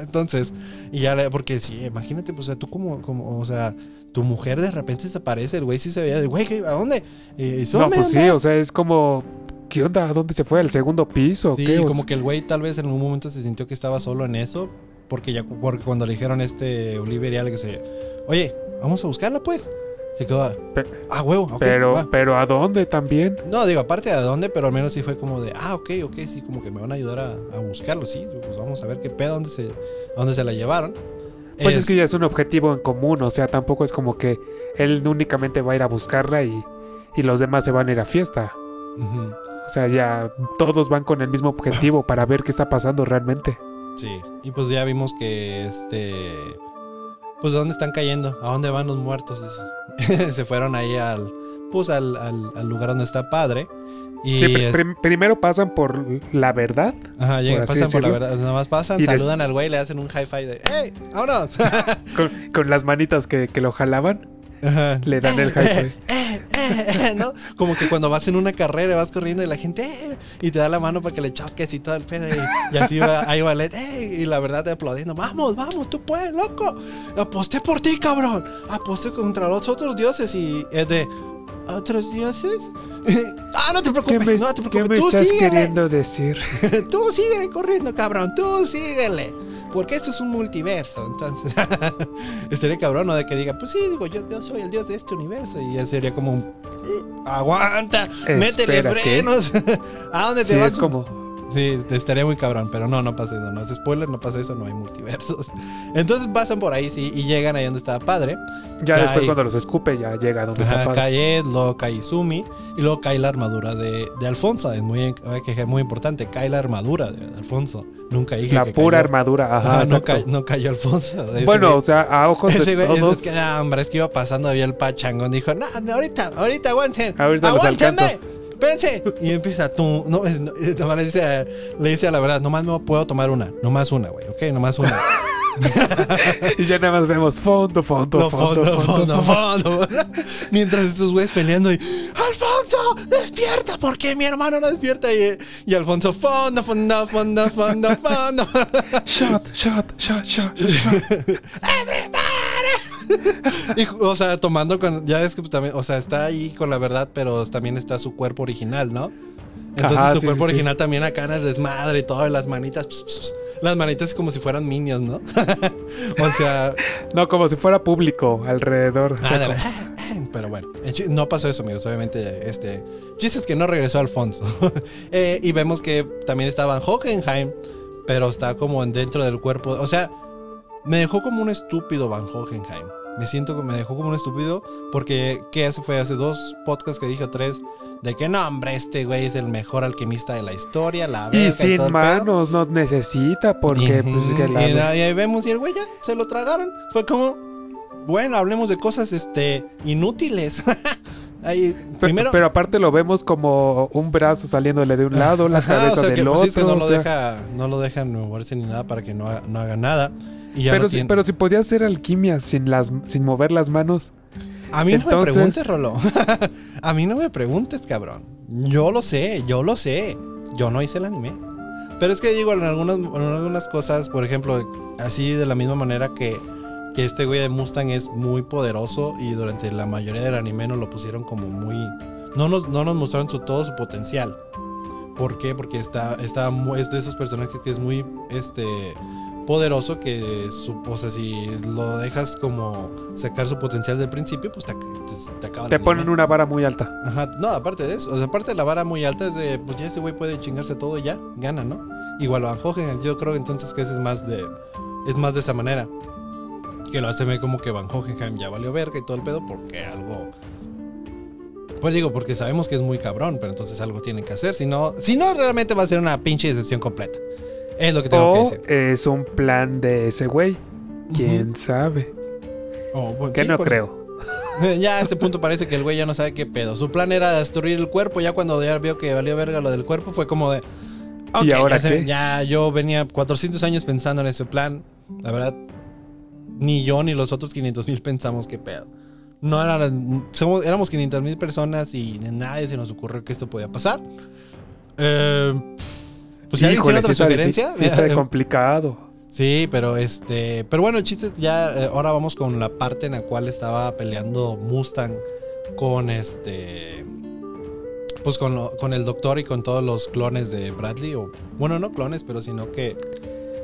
[SPEAKER 1] Entonces, y ya, le- porque sí, imagínate, pues, o sea, tú como, como, o sea, tu mujer de repente desaparece, el güey sí se veía de, güey, ¿qué- ¿a dónde? Y,
[SPEAKER 2] No, pues sí, o sea, es como... ¿Qué onda? ¿A dónde se fue? ¿Al segundo piso?
[SPEAKER 1] Sí,
[SPEAKER 2] qué?
[SPEAKER 1] Como que el güey tal vez en algún momento se sintió que estaba solo en eso, porque ya porque cuando le dijeron a este Oliver y Alex, eh, oye, vamos a buscarla pues. Se quedó,
[SPEAKER 2] Pe-
[SPEAKER 1] ah, huevo, ok,
[SPEAKER 2] pero,
[SPEAKER 1] va".
[SPEAKER 2] pero ¿a dónde también?
[SPEAKER 1] No, digo, aparte de dónde, pero al menos sí fue como de, ah, ok, ok, sí, como que me van a ayudar a, a buscarlo, sí, pues vamos a ver qué pedo, dónde se, a dónde se la llevaron.
[SPEAKER 2] Pues es... que ya es un objetivo en común, o sea, tampoco es como que él únicamente va a ir a buscarla y, y los demás se van a ir a fiesta. O sea, ya todos van con el mismo objetivo *laughs* para ver qué está pasando realmente.
[SPEAKER 1] Sí, y pues ya vimos que este. Pues, ¿a dónde están cayendo? ¿A dónde van los muertos? *laughs* se fueron ahí al. Pues al, al- al lugar donde está padre. Y
[SPEAKER 2] Sí, primero pasan por la verdad.
[SPEAKER 1] Ajá, llegan, pasan por la verdad. Nada más pasan,
[SPEAKER 2] Y
[SPEAKER 1] saludan al güey, le hacen un high five de ¡Hey! ¡Vámonos! *laughs*
[SPEAKER 2] Con, con las manitas que, que lo jalaban,
[SPEAKER 1] Ajá.
[SPEAKER 2] le dan el high five. *laughs*
[SPEAKER 1] Eh, *laughs* ¿no? Como que cuando vas en una carrera vas corriendo y la gente eh, y te da la mano para que le choques y todo el pedo y, y así va, ahí va Led, eh, y la verdad te aplaudiendo, vamos, vamos, tú puedes, loco, aposté por ti, cabrón, aposté contra los otros dioses y es de otros dioses, *laughs* ah, no te
[SPEAKER 2] ¿Qué
[SPEAKER 1] preocupes,
[SPEAKER 2] me,
[SPEAKER 1] no te
[SPEAKER 2] qué
[SPEAKER 1] preocupes,
[SPEAKER 2] me
[SPEAKER 1] tú
[SPEAKER 2] estás
[SPEAKER 1] síguele,
[SPEAKER 2] queriendo decir? *laughs*
[SPEAKER 1] tú sigue corriendo, cabrón, tú síguele. Porque esto es un multiverso, entonces *laughs* estaría cabrón, ¿no? De que diga, pues sí, digo, yo, yo soy el dios de este universo. Y ya sería como un. ¡Aguanta! ¡Métele
[SPEAKER 2] Espera, ¿qué?
[SPEAKER 1] frenos! *laughs* ¿A dónde te
[SPEAKER 2] Sí,
[SPEAKER 1] vas?
[SPEAKER 2] es como...
[SPEAKER 1] Sí, estaría muy cabrón, pero no, no pasa eso, no es spoiler, no pasa eso, no hay multiversos. *laughs* Entonces pasan por ahí, sí, y llegan ahí donde estaba padre.
[SPEAKER 2] Ya
[SPEAKER 1] Cae.
[SPEAKER 2] después cuando los escupe ya llega donde está
[SPEAKER 1] Ajá,
[SPEAKER 2] padre.
[SPEAKER 1] cae luego cae Izumi, y luego cae la armadura de, de Alfonso. Es muy, que- muy importante, cae la armadura de Alfonso. Nunca dije
[SPEAKER 2] La
[SPEAKER 1] que
[SPEAKER 2] pura
[SPEAKER 1] cayó.
[SPEAKER 2] armadura, ajá.
[SPEAKER 1] Ajá, no,
[SPEAKER 2] exacto.
[SPEAKER 1] ca- no cayó Alfonso. *laughs*
[SPEAKER 2] Bueno,
[SPEAKER 1] güey-
[SPEAKER 2] o sea, a ojos
[SPEAKER 1] ese
[SPEAKER 2] de
[SPEAKER 1] güey,
[SPEAKER 2] todos...
[SPEAKER 1] es que, no, hombre, es que iba pasando, había el pachangón, dijo, no, ahorita, ahorita aguanten,
[SPEAKER 2] Ahorita los alcanzo.
[SPEAKER 1] Espérense. Y empieza, tú, no, es- no, nomás le dice, a- le dice a la verdad, nomás me puedo tomar una, nomás una, güey, ok, nomás una. *laughs*
[SPEAKER 2] Y ya nada más vemos fondo, fondo,
[SPEAKER 1] No,
[SPEAKER 2] fondo, fondo, fondo.
[SPEAKER 1] fondo. *laughs* Mientras estos güeyes peleando y, Alfonso, despierta, porque mi hermano no despierta. Y, y Alfonso, fondo, fondo, fondo, fondo, fondo. *laughs*
[SPEAKER 2] Shot, shot, shot, shot, shot. *laughs*
[SPEAKER 1] Y, o sea, tomando con. Ya ves que también. O sea, está ahí con la verdad, pero también está su cuerpo original, ¿no? Entonces
[SPEAKER 2] Ajá,
[SPEAKER 1] su
[SPEAKER 2] sí,
[SPEAKER 1] cuerpo
[SPEAKER 2] sí, sí.
[SPEAKER 1] original también acá en el desmadre y todo, y las manitas. las manitas como si fueran minions, ¿no? *laughs* o sea. *laughs*
[SPEAKER 2] No, como si fuera público alrededor. O sea,
[SPEAKER 1] ándale.
[SPEAKER 2] como-
[SPEAKER 1] Pero bueno, no pasó eso, amigos. Obviamente, este. Chiste es que no regresó Alfonso. Eh, y vemos que también estaba en Hockenheim, pero está como en dentro del cuerpo. O sea, me dejó como un estúpido Van Hockenheim. Me siento que me dejó como un estúpido porque, ¿qué hace? Fue hace dos podcasts que dije o tres. De que no, hombre, este güey es el mejor alquimista de la historia, la verga
[SPEAKER 2] Y sin
[SPEAKER 1] el pedo".
[SPEAKER 2] manos no necesita porque pues,
[SPEAKER 1] Ujú,
[SPEAKER 2] que la-
[SPEAKER 1] y, ahí vemos y el güey ya se lo tragaron. Fue como, bueno, hablemos de cosas este, inútiles. *laughs* Ahí,
[SPEAKER 2] Pe-
[SPEAKER 1] primero,
[SPEAKER 2] Pero aparte lo vemos como un brazo saliéndole de un lado, la
[SPEAKER 1] Ajá,
[SPEAKER 2] cabeza
[SPEAKER 1] o sea,
[SPEAKER 2] del
[SPEAKER 1] que, pues,
[SPEAKER 2] otro.
[SPEAKER 1] es que no
[SPEAKER 2] o
[SPEAKER 1] lo, deja, no lo dejan moverse ni nada para que no haga, no haga nada.
[SPEAKER 2] Pero, si, pero si podía hacer alquimia sin, las, sin mover las manos.
[SPEAKER 1] A mí no me preguntes, Rolo. *laughs* a mí no me preguntes, cabrón. Yo lo sé, yo lo sé. Yo no hice el anime. Pero es que digo, en algunas, en algunas cosas, por ejemplo, así de la misma manera que, que este güey de Mustang es muy poderoso y durante la mayoría del anime nos lo pusieron como muy... No nos, no nos mostraron su, todo su potencial. ¿Por qué? Porque está, está es de esos personajes que es muy este, poderoso que, su, o sea, si lo dejas como sacar su potencial del principio, pues te, te, te acaba
[SPEAKER 2] Te ponen una vara muy alta.
[SPEAKER 1] Ajá, no, aparte de eso, o sea, aparte de la vara muy alta es de, pues ya este güey puede chingarse todo y ya, gana, ¿no? Igual Van Hohenheim, yo creo entonces que ese es más de, es más de esa manera. Que lo hace ver como que Van Hohenheim ya valió verga y todo el pedo porque algo... Pues digo, porque sabemos que es muy cabrón, pero entonces algo tienen que hacer, si no, si no realmente va a ser una pinche decepción completa. Es lo que tengo que
[SPEAKER 2] O
[SPEAKER 1] decir.
[SPEAKER 2] es un plan de ese güey. ¿Quién sabe?
[SPEAKER 1] Oh,
[SPEAKER 2] Que
[SPEAKER 1] sí,
[SPEAKER 2] no creo. *laughs*
[SPEAKER 1] Ya a este punto parece que el güey ya no sabe qué pedo. Su plan era destruir el cuerpo. Ya cuando ya vio que valió verga lo del cuerpo, fue como de. "Ok,
[SPEAKER 2] ¿Y ahora qué?
[SPEAKER 1] ya yo venía 400 años pensando en ese plan. La verdad, ni yo ni los otros 500 mil pensamos qué pedo. No eran. Somos, éramos 500 mil personas y nadie se nos ocurrió que esto podía pasar. Eh, pues si alguien tiene otra
[SPEAKER 2] sí
[SPEAKER 1] sugerencia.
[SPEAKER 2] sí está *laughs* complicado.
[SPEAKER 1] Sí, pero este. Pero bueno, el chiste es ya. eh, ahora vamos con la parte en la cual estaba peleando Mustang con este. Pues con, lo- con el doctor y con todos los clones de Bradley. O, bueno, no clones, pero sino que.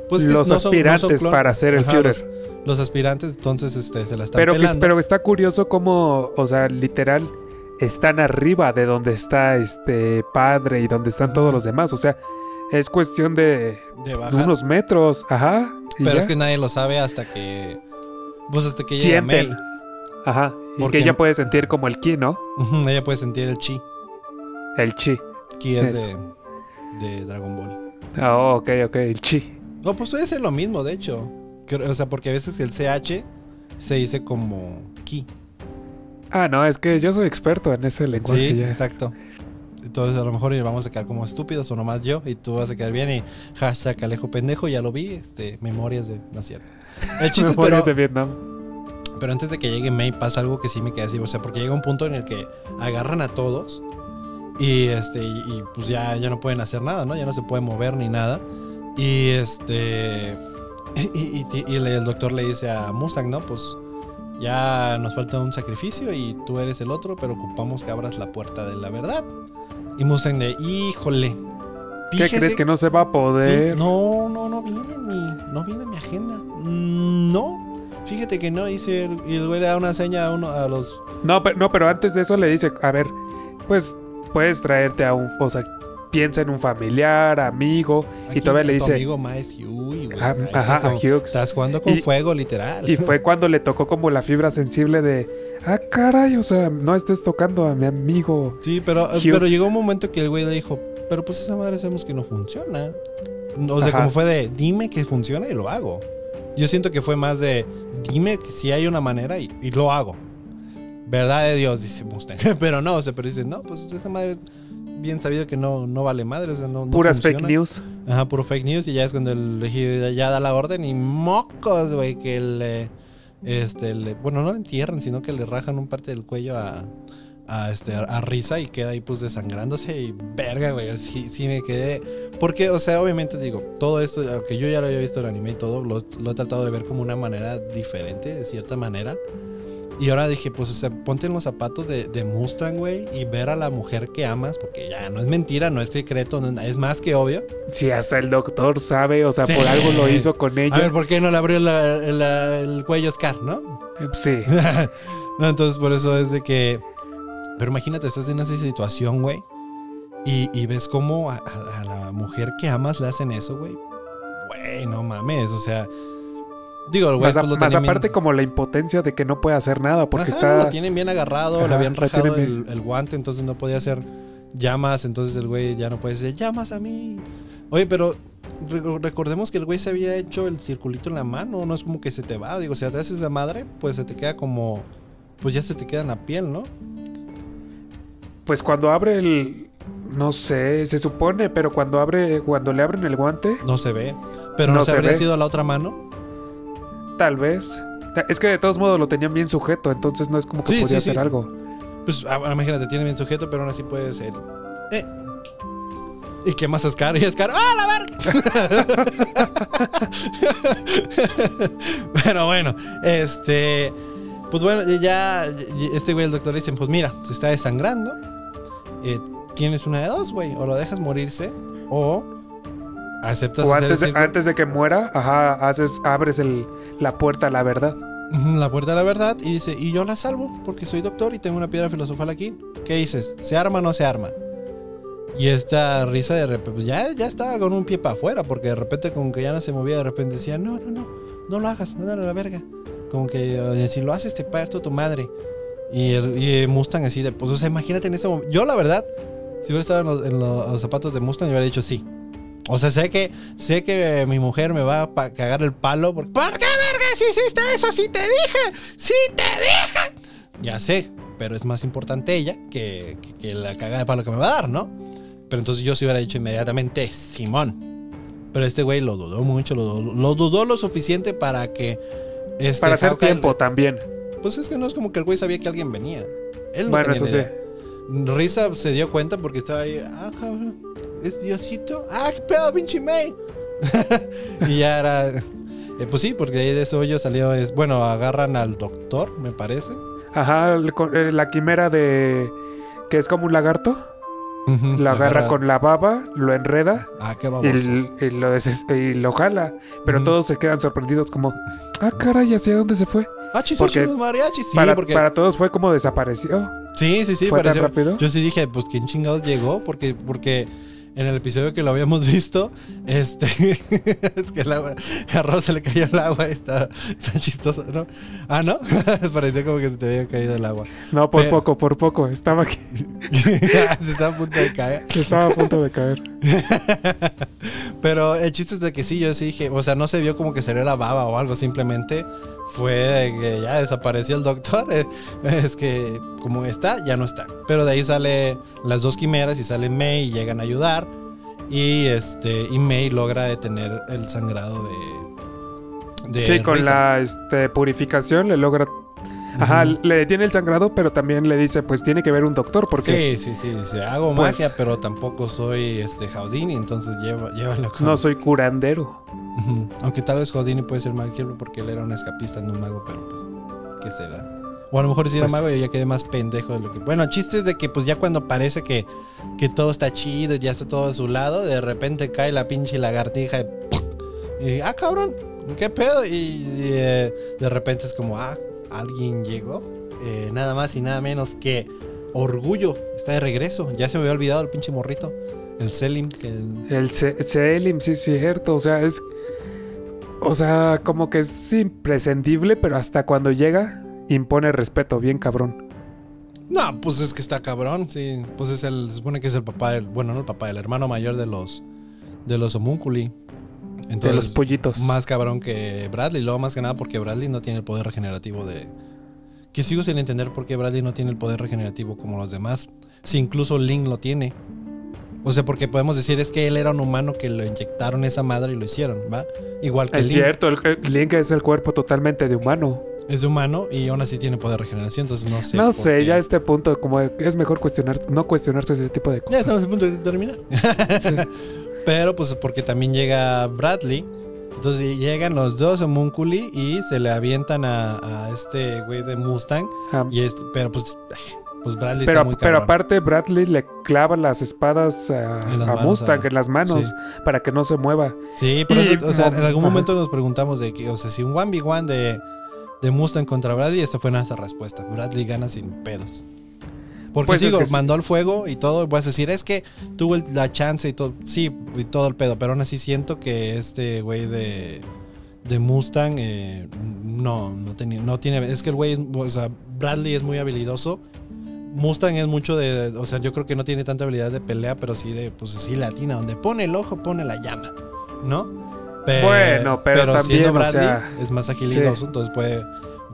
[SPEAKER 1] Pues que
[SPEAKER 2] los
[SPEAKER 1] no son- no son
[SPEAKER 2] aspirantes para ser el
[SPEAKER 1] Ajá,
[SPEAKER 2] Führer.
[SPEAKER 1] Los, los aspirantes, entonces este, se la están
[SPEAKER 2] Pero, que-
[SPEAKER 1] pelando.
[SPEAKER 2] pero está curioso como, o sea, literal, están arriba de donde está este padre y donde están todos los demás. O sea, es cuestión de
[SPEAKER 1] de bajar.
[SPEAKER 2] unos metros. Ajá. y
[SPEAKER 1] pero
[SPEAKER 2] ya.
[SPEAKER 1] es que nadie lo sabe hasta que. Pues hasta que llega
[SPEAKER 2] sienten. Ajá. Y
[SPEAKER 1] Porque-
[SPEAKER 2] que ella puede sentir como el ki, ¿no?
[SPEAKER 1] Ella puede sentir el chi.
[SPEAKER 2] El chi.
[SPEAKER 1] Ki es de, de Dragon Ball.
[SPEAKER 2] Ah, oh, ok, ok, el chi.
[SPEAKER 1] No, pues puede ser lo mismo, de hecho. O sea, porque a veces el CH se dice como ki.
[SPEAKER 2] Ah, no, es que yo soy experto en ese lenguaje
[SPEAKER 1] Sí,
[SPEAKER 2] ya.
[SPEAKER 1] exacto. Entonces a lo mejor vamos a quedar como estúpidos o nomás yo y tú vas a quedar bien y hashtag Alejo pendejo, ya lo vi, este, memorias de... No es cierto. El chiste *laughs* pero,
[SPEAKER 2] de Vietnam.
[SPEAKER 1] pero antes de que llegue May pasa algo que sí me queda así, o sea, porque llega un punto en el que agarran a todos y este, y, y, pues ya, ya no pueden hacer nada, ¿no? Ya no se puede mover ni nada. Y este... *laughs* Y, y- el doctor le dice a Mustang, ¿no? Pues ya nos falta un sacrificio y tú eres el otro, pero ocupamos que abras la puerta de la verdad. Y Mustang de, híjole.
[SPEAKER 2] ¿Qué crees que no se va a
[SPEAKER 1] Sí,
[SPEAKER 2] poder?
[SPEAKER 1] no, no, no viene en mi, no viene en mi agenda. Mm, no, fíjate que no. Dice y el güey le da una seña a uno a los.
[SPEAKER 2] No, pero, no, pero antes de eso le dice, a ver, pues puedes traerte a un, o sea, piensa en un familiar, amigo, y todavía le dice,
[SPEAKER 1] amigo Miles Huey, güey.
[SPEAKER 2] Ah, ajá, a Hughes.
[SPEAKER 1] Estás jugando con
[SPEAKER 2] Y-
[SPEAKER 1] fuego, literal.
[SPEAKER 2] y fue *laughs* cuando le tocó como la fibra sensible de, ah, caray, o sea, no estés tocando a mi amigo.
[SPEAKER 1] Sí, pero,
[SPEAKER 2] Hughes.
[SPEAKER 1] pero llegó un momento que el güey le dijo, pero pues esa madre sabemos que no funciona. O sea,
[SPEAKER 2] Ajá.
[SPEAKER 1] como fue de, dime que funciona y lo hago. Yo siento que fue más de, dime que si hay una manera y, y lo hago. Verdad de Dios, dice Mustang. *laughs* pero no, o sea, pero dice, no, pues esa madre bien sabido que no, no vale madre, o sea, no, no
[SPEAKER 2] Puras fake
[SPEAKER 1] funciona".
[SPEAKER 2] news.
[SPEAKER 1] Ajá, puro fake news y ya es cuando el elegido ya da la orden y mocos, güey, que le, este, le, bueno, no le entierran, sino que le rajan un parte del cuello a, a, este, a, Risa y queda ahí pues desangrándose y verga, güey, así sí me quedé, porque, o sea, obviamente digo, todo esto, aunque yo ya lo había visto en el anime y todo, lo, lo he tratado de ver como una manera diferente, de cierta manera. Y ahora dije, pues, o sea, ponte en los zapatos de, de Mustang, güey, y ver a la mujer que amas, porque ya no es mentira, no es secreto, no- es más que obvio.
[SPEAKER 2] Si hasta el doctor sabe, o sea,
[SPEAKER 1] Sí.
[SPEAKER 2] por algo lo hizo con ella.
[SPEAKER 1] A ver, ¿por qué no le abrió la- la- el cuello Scar, no?
[SPEAKER 2] Sí. *laughs*
[SPEAKER 1] no, entonces por eso es de que... Pero imagínate, estás en esa situación, güey. Y, y ves cómo a, a- a la mujer que amas le hacen eso, güey. Güey, no mames, o sea... Digo, el güey
[SPEAKER 2] Más, a-
[SPEAKER 1] pues, lo
[SPEAKER 2] más
[SPEAKER 1] tienen bien-
[SPEAKER 2] aparte como la impotencia de que no puede hacer nada porque
[SPEAKER 1] Ajá,
[SPEAKER 2] está...
[SPEAKER 1] Lo tienen bien agarrado, le
[SPEAKER 2] Ajá,
[SPEAKER 1] habían
[SPEAKER 2] lo
[SPEAKER 1] rajado el, el guante, entonces no podía hacer llamas, entonces el güey ya no puede decir llamas a mí. Oye, pero re- recordemos que el güey se había hecho el circulito en la mano, no es como que se te va. Digo, si te haces esa madre, pues se te queda como. Pues ya se te queda en la piel, ¿no?
[SPEAKER 2] Pues cuando abre el. No sé, se supone, pero cuando abre. Cuando le abren el guante,
[SPEAKER 1] No se ve. Pero no, se habría
[SPEAKER 2] ve.
[SPEAKER 1] sido la otra mano.
[SPEAKER 2] Tal vez. Es que de todos modos lo tenían bien sujeto, entonces no es como que
[SPEAKER 1] Sí,
[SPEAKER 2] podía
[SPEAKER 1] sí,
[SPEAKER 2] hacer
[SPEAKER 1] sí.
[SPEAKER 2] algo.
[SPEAKER 1] Pues ah, bueno, imagínate, tiene bien sujeto, pero aún así puede ser. Eh. ¿Y qué más es caro? Y es caro. ¡Ah, la verga! *laughs* pero bueno, este. Pues bueno, ya este güey, el doctor le dice: Pues mira, se está desangrando. eh, tienes una de dos, güey. O lo dejas morirse, o aceptas
[SPEAKER 2] O antes de,
[SPEAKER 1] círculo-
[SPEAKER 2] antes de que muera, ajá, haces, abres el, la puerta a la verdad.
[SPEAKER 1] La puerta de la verdad y dice, y yo la salvo porque soy doctor y tengo una piedra filosofal aquí. ¿Qué dices? ¿Se arma o no se arma? Y esta risa de repente, pues ya, ya estaba con un pie para afuera porque de repente como que ya no se movía, de repente decía, no, no, no, no lo hagas, mándalo a la verga. Como que si lo haces te parto tu madre. Y, el, y Mustang así de, pues o sea, imagínate en ese momento. Yo la verdad, si hubiera estado en los, en los zapatos de Mustang, yo hubiera dicho sí. O sea, sé que, sé que mi mujer me va a cagar el palo porque, ¿por qué verga si hiciste eso? ¡Sí te dije! ¡Sí te dije! Ya sé, pero es más importante ella que, que, que la cagada de palo que me va a dar, ¿no? Pero entonces yo sí hubiera dicho inmediatamente Simón. Pero este güey lo dudó mucho, lo dudó, lo dudó lo suficiente para que... Este,
[SPEAKER 2] Para hacer
[SPEAKER 1] Hawkeye-
[SPEAKER 2] tiempo también.
[SPEAKER 1] Pues es que no es como que el güey sabía que alguien venía. Él no
[SPEAKER 2] Bueno,
[SPEAKER 1] tenía
[SPEAKER 2] eso sí.
[SPEAKER 1] Risa se dio cuenta porque estaba ahí. Ah, cabrón. ¿Es Diosito? Ah, qué pedo, pinche May. *laughs* y ya era. eh, pues sí, porque de ahí de ese hoyo salió. Es, bueno, agarran al doctor, me parece.
[SPEAKER 2] Ajá, el- eh, la quimera de... que es como un lagarto. Lo agarra con la baba, lo enreda
[SPEAKER 1] Ah, qué
[SPEAKER 2] y, y lo, y lo jala. Pero todos se quedan sorprendidos como... Ah, caray, ¿hacia dónde se fue?
[SPEAKER 1] Ah,
[SPEAKER 2] porque
[SPEAKER 1] mariachi. Sí,
[SPEAKER 2] para,
[SPEAKER 1] porque.
[SPEAKER 2] para todos fue como desapareció.
[SPEAKER 1] Sí, sí, sí.
[SPEAKER 2] ¿Fue tan
[SPEAKER 1] pareció-
[SPEAKER 2] rápido?
[SPEAKER 1] Yo sí dije, pues, ¿quién chingados llegó? Porque, porque en el episodio que lo habíamos *laughs* visto, este. *laughs* es que el agua. A Ross se le cayó el agua. Está, está chistoso, ¿no? Ah, ¿no? *laughs* Parecía como que se te había caído el agua.
[SPEAKER 2] No, por
[SPEAKER 1] Pero-
[SPEAKER 2] poco, por poco. Estaba, aquí-
[SPEAKER 1] se está a punto de caer.
[SPEAKER 2] estaba a punto de caer. *laughs*
[SPEAKER 1] Pero el chiste es de que sí, yo sí dije, o sea, no se vio como que salió la baba o algo, simplemente fue que ya desapareció el doctor. *laughs* Es que como está, ya no está. Pero de ahí sale las dos quimeras y sale May y llegan a ayudar. Y este y May logra detener el sangrado de. de
[SPEAKER 2] Sí, con la este, purificación le logra... Ajá, le detiene el sangrado, pero también le dice, pues tiene que ver un doctor, porque
[SPEAKER 1] Sí, sí, sí, dice, hago
[SPEAKER 2] Pues-
[SPEAKER 1] magia, pero tampoco soy este Houdini, entonces lleva, llévalo con...
[SPEAKER 2] no soy curandero.
[SPEAKER 1] Aunque tal vez Houdini puede ser mago porque él era un escapista, no un mago, pero pues, ¿qué será? O a lo mejor si era
[SPEAKER 2] Pues-
[SPEAKER 1] mago y yo ya quedé más pendejo de lo que... Bueno, el chiste es de que pues ya cuando parece que, que todo está chido y ya está todo a su lado, de repente cae la pinche lagartija y... y, ah, cabrón, ¿qué pedo? Y, y, eh, de repente es como, ah, alguien llegó. Eh, nada más y nada menos que Orgullo está de regreso. Ya se me había olvidado el pinche morrito. El Selim, que...
[SPEAKER 2] El Selim, sí, cierto. O sea, es. O sea, como que es imprescindible, pero hasta cuando llega, impone respeto, bien cabrón.
[SPEAKER 1] No, pues es que está cabrón, sí. Pues es el, se supone que es el papá del, bueno, no el papá, el hermano mayor de los, de los homúnculi. Entonces,
[SPEAKER 2] de los pollitos.
[SPEAKER 1] más cabrón que Bradley. Luego más que nada porque Bradley no tiene el poder regenerativo de... Que sigo sin entender por qué Bradley no tiene el poder regenerativo como los demás. Si incluso Link lo tiene. O sea, porque podemos decir es que él era un humano que lo inyectaron esa madre y lo hicieron, ¿va? Igual que
[SPEAKER 2] Es
[SPEAKER 1] Link.
[SPEAKER 2] cierto, el, el Link es el cuerpo totalmente de humano.
[SPEAKER 1] Es de humano y aún así tiene poder de regeneración, entonces no sé.
[SPEAKER 2] no
[SPEAKER 1] por
[SPEAKER 2] sé,
[SPEAKER 1] qué.
[SPEAKER 2] ya a este punto, como es mejor cuestionar, no cuestionarse ese tipo de
[SPEAKER 1] Ya
[SPEAKER 2] cosas.
[SPEAKER 1] estamos a punto de terminar.
[SPEAKER 2] Sí. *laughs*
[SPEAKER 1] Pero pues porque también llega Bradley. Entonces llegan los dos homúnculi y se le avientan a, a este güey de Mustang.
[SPEAKER 2] Ah,
[SPEAKER 1] Y este, pero pues, pues Bradley
[SPEAKER 2] pero,
[SPEAKER 1] está muy
[SPEAKER 2] pero
[SPEAKER 1] cabrón.
[SPEAKER 2] aparte, Bradley le clava las espadas a,
[SPEAKER 1] En las
[SPEAKER 2] a
[SPEAKER 1] manos,
[SPEAKER 2] Mustang en las manos
[SPEAKER 1] sí.
[SPEAKER 2] para que no se mueva.
[SPEAKER 1] Sí,
[SPEAKER 2] y-
[SPEAKER 1] eso, o sea, en algún
[SPEAKER 2] Ajá.
[SPEAKER 1] momento nos preguntamos de que, o sea, si un 1v1 de, de Mustang contra Bradley, esta fue nuestra respuesta. Bradley gana sin pedos. Porque
[SPEAKER 2] Pues es
[SPEAKER 1] digo,
[SPEAKER 2] que sí.
[SPEAKER 1] mandó al fuego y todo, y vas a decir, es que tuvo la chance y todo, sí, y todo el pedo, pero aún así siento que este güey de, de Mustang eh, no, no, no tiene, es que el güey, o sea, Bradley es muy habilidoso. Mustang es mucho de, o sea, yo creo que no tiene tanta habilidad de pelea, pero sí de, pues sí, latina, donde pone el ojo, pone la llama. ¿no? Pe-
[SPEAKER 2] Bueno, pero también, o sea,
[SPEAKER 1] es más
[SPEAKER 2] sí.
[SPEAKER 1] habilidoso, entonces puede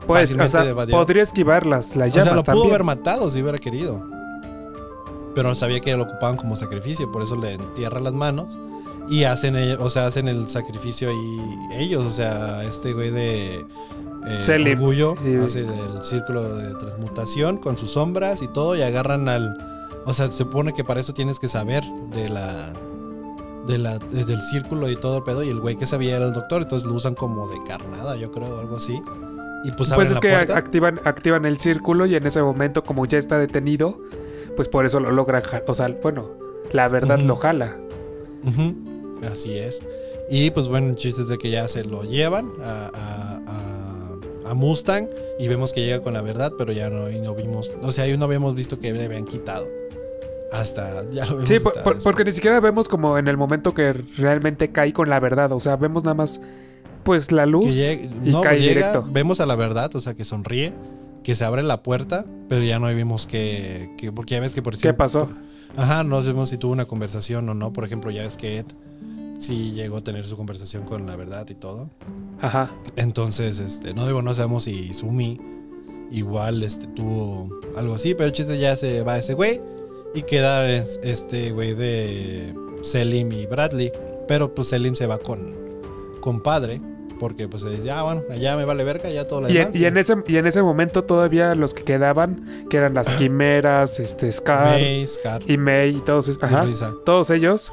[SPEAKER 2] Pues, o sea, podría esquivar las, las
[SPEAKER 1] O sea, lo pudo haber matado si hubiera querido. Pero sabía que lo ocupaban como sacrificio, por eso le entierra las manos y hacen, o sea, hacen el sacrificio ahí ellos, o sea, este güey de eh,
[SPEAKER 2] Selim.
[SPEAKER 1] orgullo
[SPEAKER 2] Y-
[SPEAKER 1] hace del círculo de transmutación con sus sombras y todo y agarran al, o sea, se supone que para eso tienes que saber de la de la de- del círculo y todo el pedo y el güey que sabía era el doctor, entonces lo usan como de carnada, yo creo, algo así. Y pues,
[SPEAKER 2] Pues es
[SPEAKER 1] la
[SPEAKER 2] que
[SPEAKER 1] puerta.
[SPEAKER 2] activan, activan el círculo y en ese momento, como ya está detenido, pues por eso lo logran. O sea, bueno, la verdad lo jala.
[SPEAKER 1] Así es. Y pues bueno, el chiste es de que ya se lo llevan a, a- a- a Mustang y vemos que llega con la verdad, pero ya no, y no vimos, o sea, ahí no habíamos visto que le habían quitado. Hasta ya lo vemos.
[SPEAKER 2] Sí, por- por- porque ni siquiera vemos como en el momento que realmente cae con la verdad. O sea, vemos nada más, pues la luz.
[SPEAKER 1] llegue-
[SPEAKER 2] y
[SPEAKER 1] no,
[SPEAKER 2] cae
[SPEAKER 1] llega,
[SPEAKER 2] directo.
[SPEAKER 1] vemos a la verdad, o sea, que sonríe, que se abre la puerta, pero ya no vimos que, que porque ya ves que por
[SPEAKER 2] ¿Qué
[SPEAKER 1] ejemplo-
[SPEAKER 2] pasó?
[SPEAKER 1] Ajá, no sabemos si tuvo una conversación o no. Por ejemplo, ya ves que Ed sí llegó a tener su conversación con la verdad y todo.
[SPEAKER 2] Ajá.
[SPEAKER 1] Entonces, este, no digo, no sabemos si Sumi igual este, tuvo algo así, pero el chiste ya se va ese güey y queda es- este güey de Selim y Bradley. Pero pues Selim se va con, con padre, porque pues se dice, ah, bueno, allá me vale verga, ya todo lo
[SPEAKER 2] Y en, y en ese, y en ese momento todavía los que quedaban, que eran las quimeras, este, Scar
[SPEAKER 1] May, Scar,
[SPEAKER 2] y May y todos,
[SPEAKER 1] y
[SPEAKER 2] ajá, todos ellos,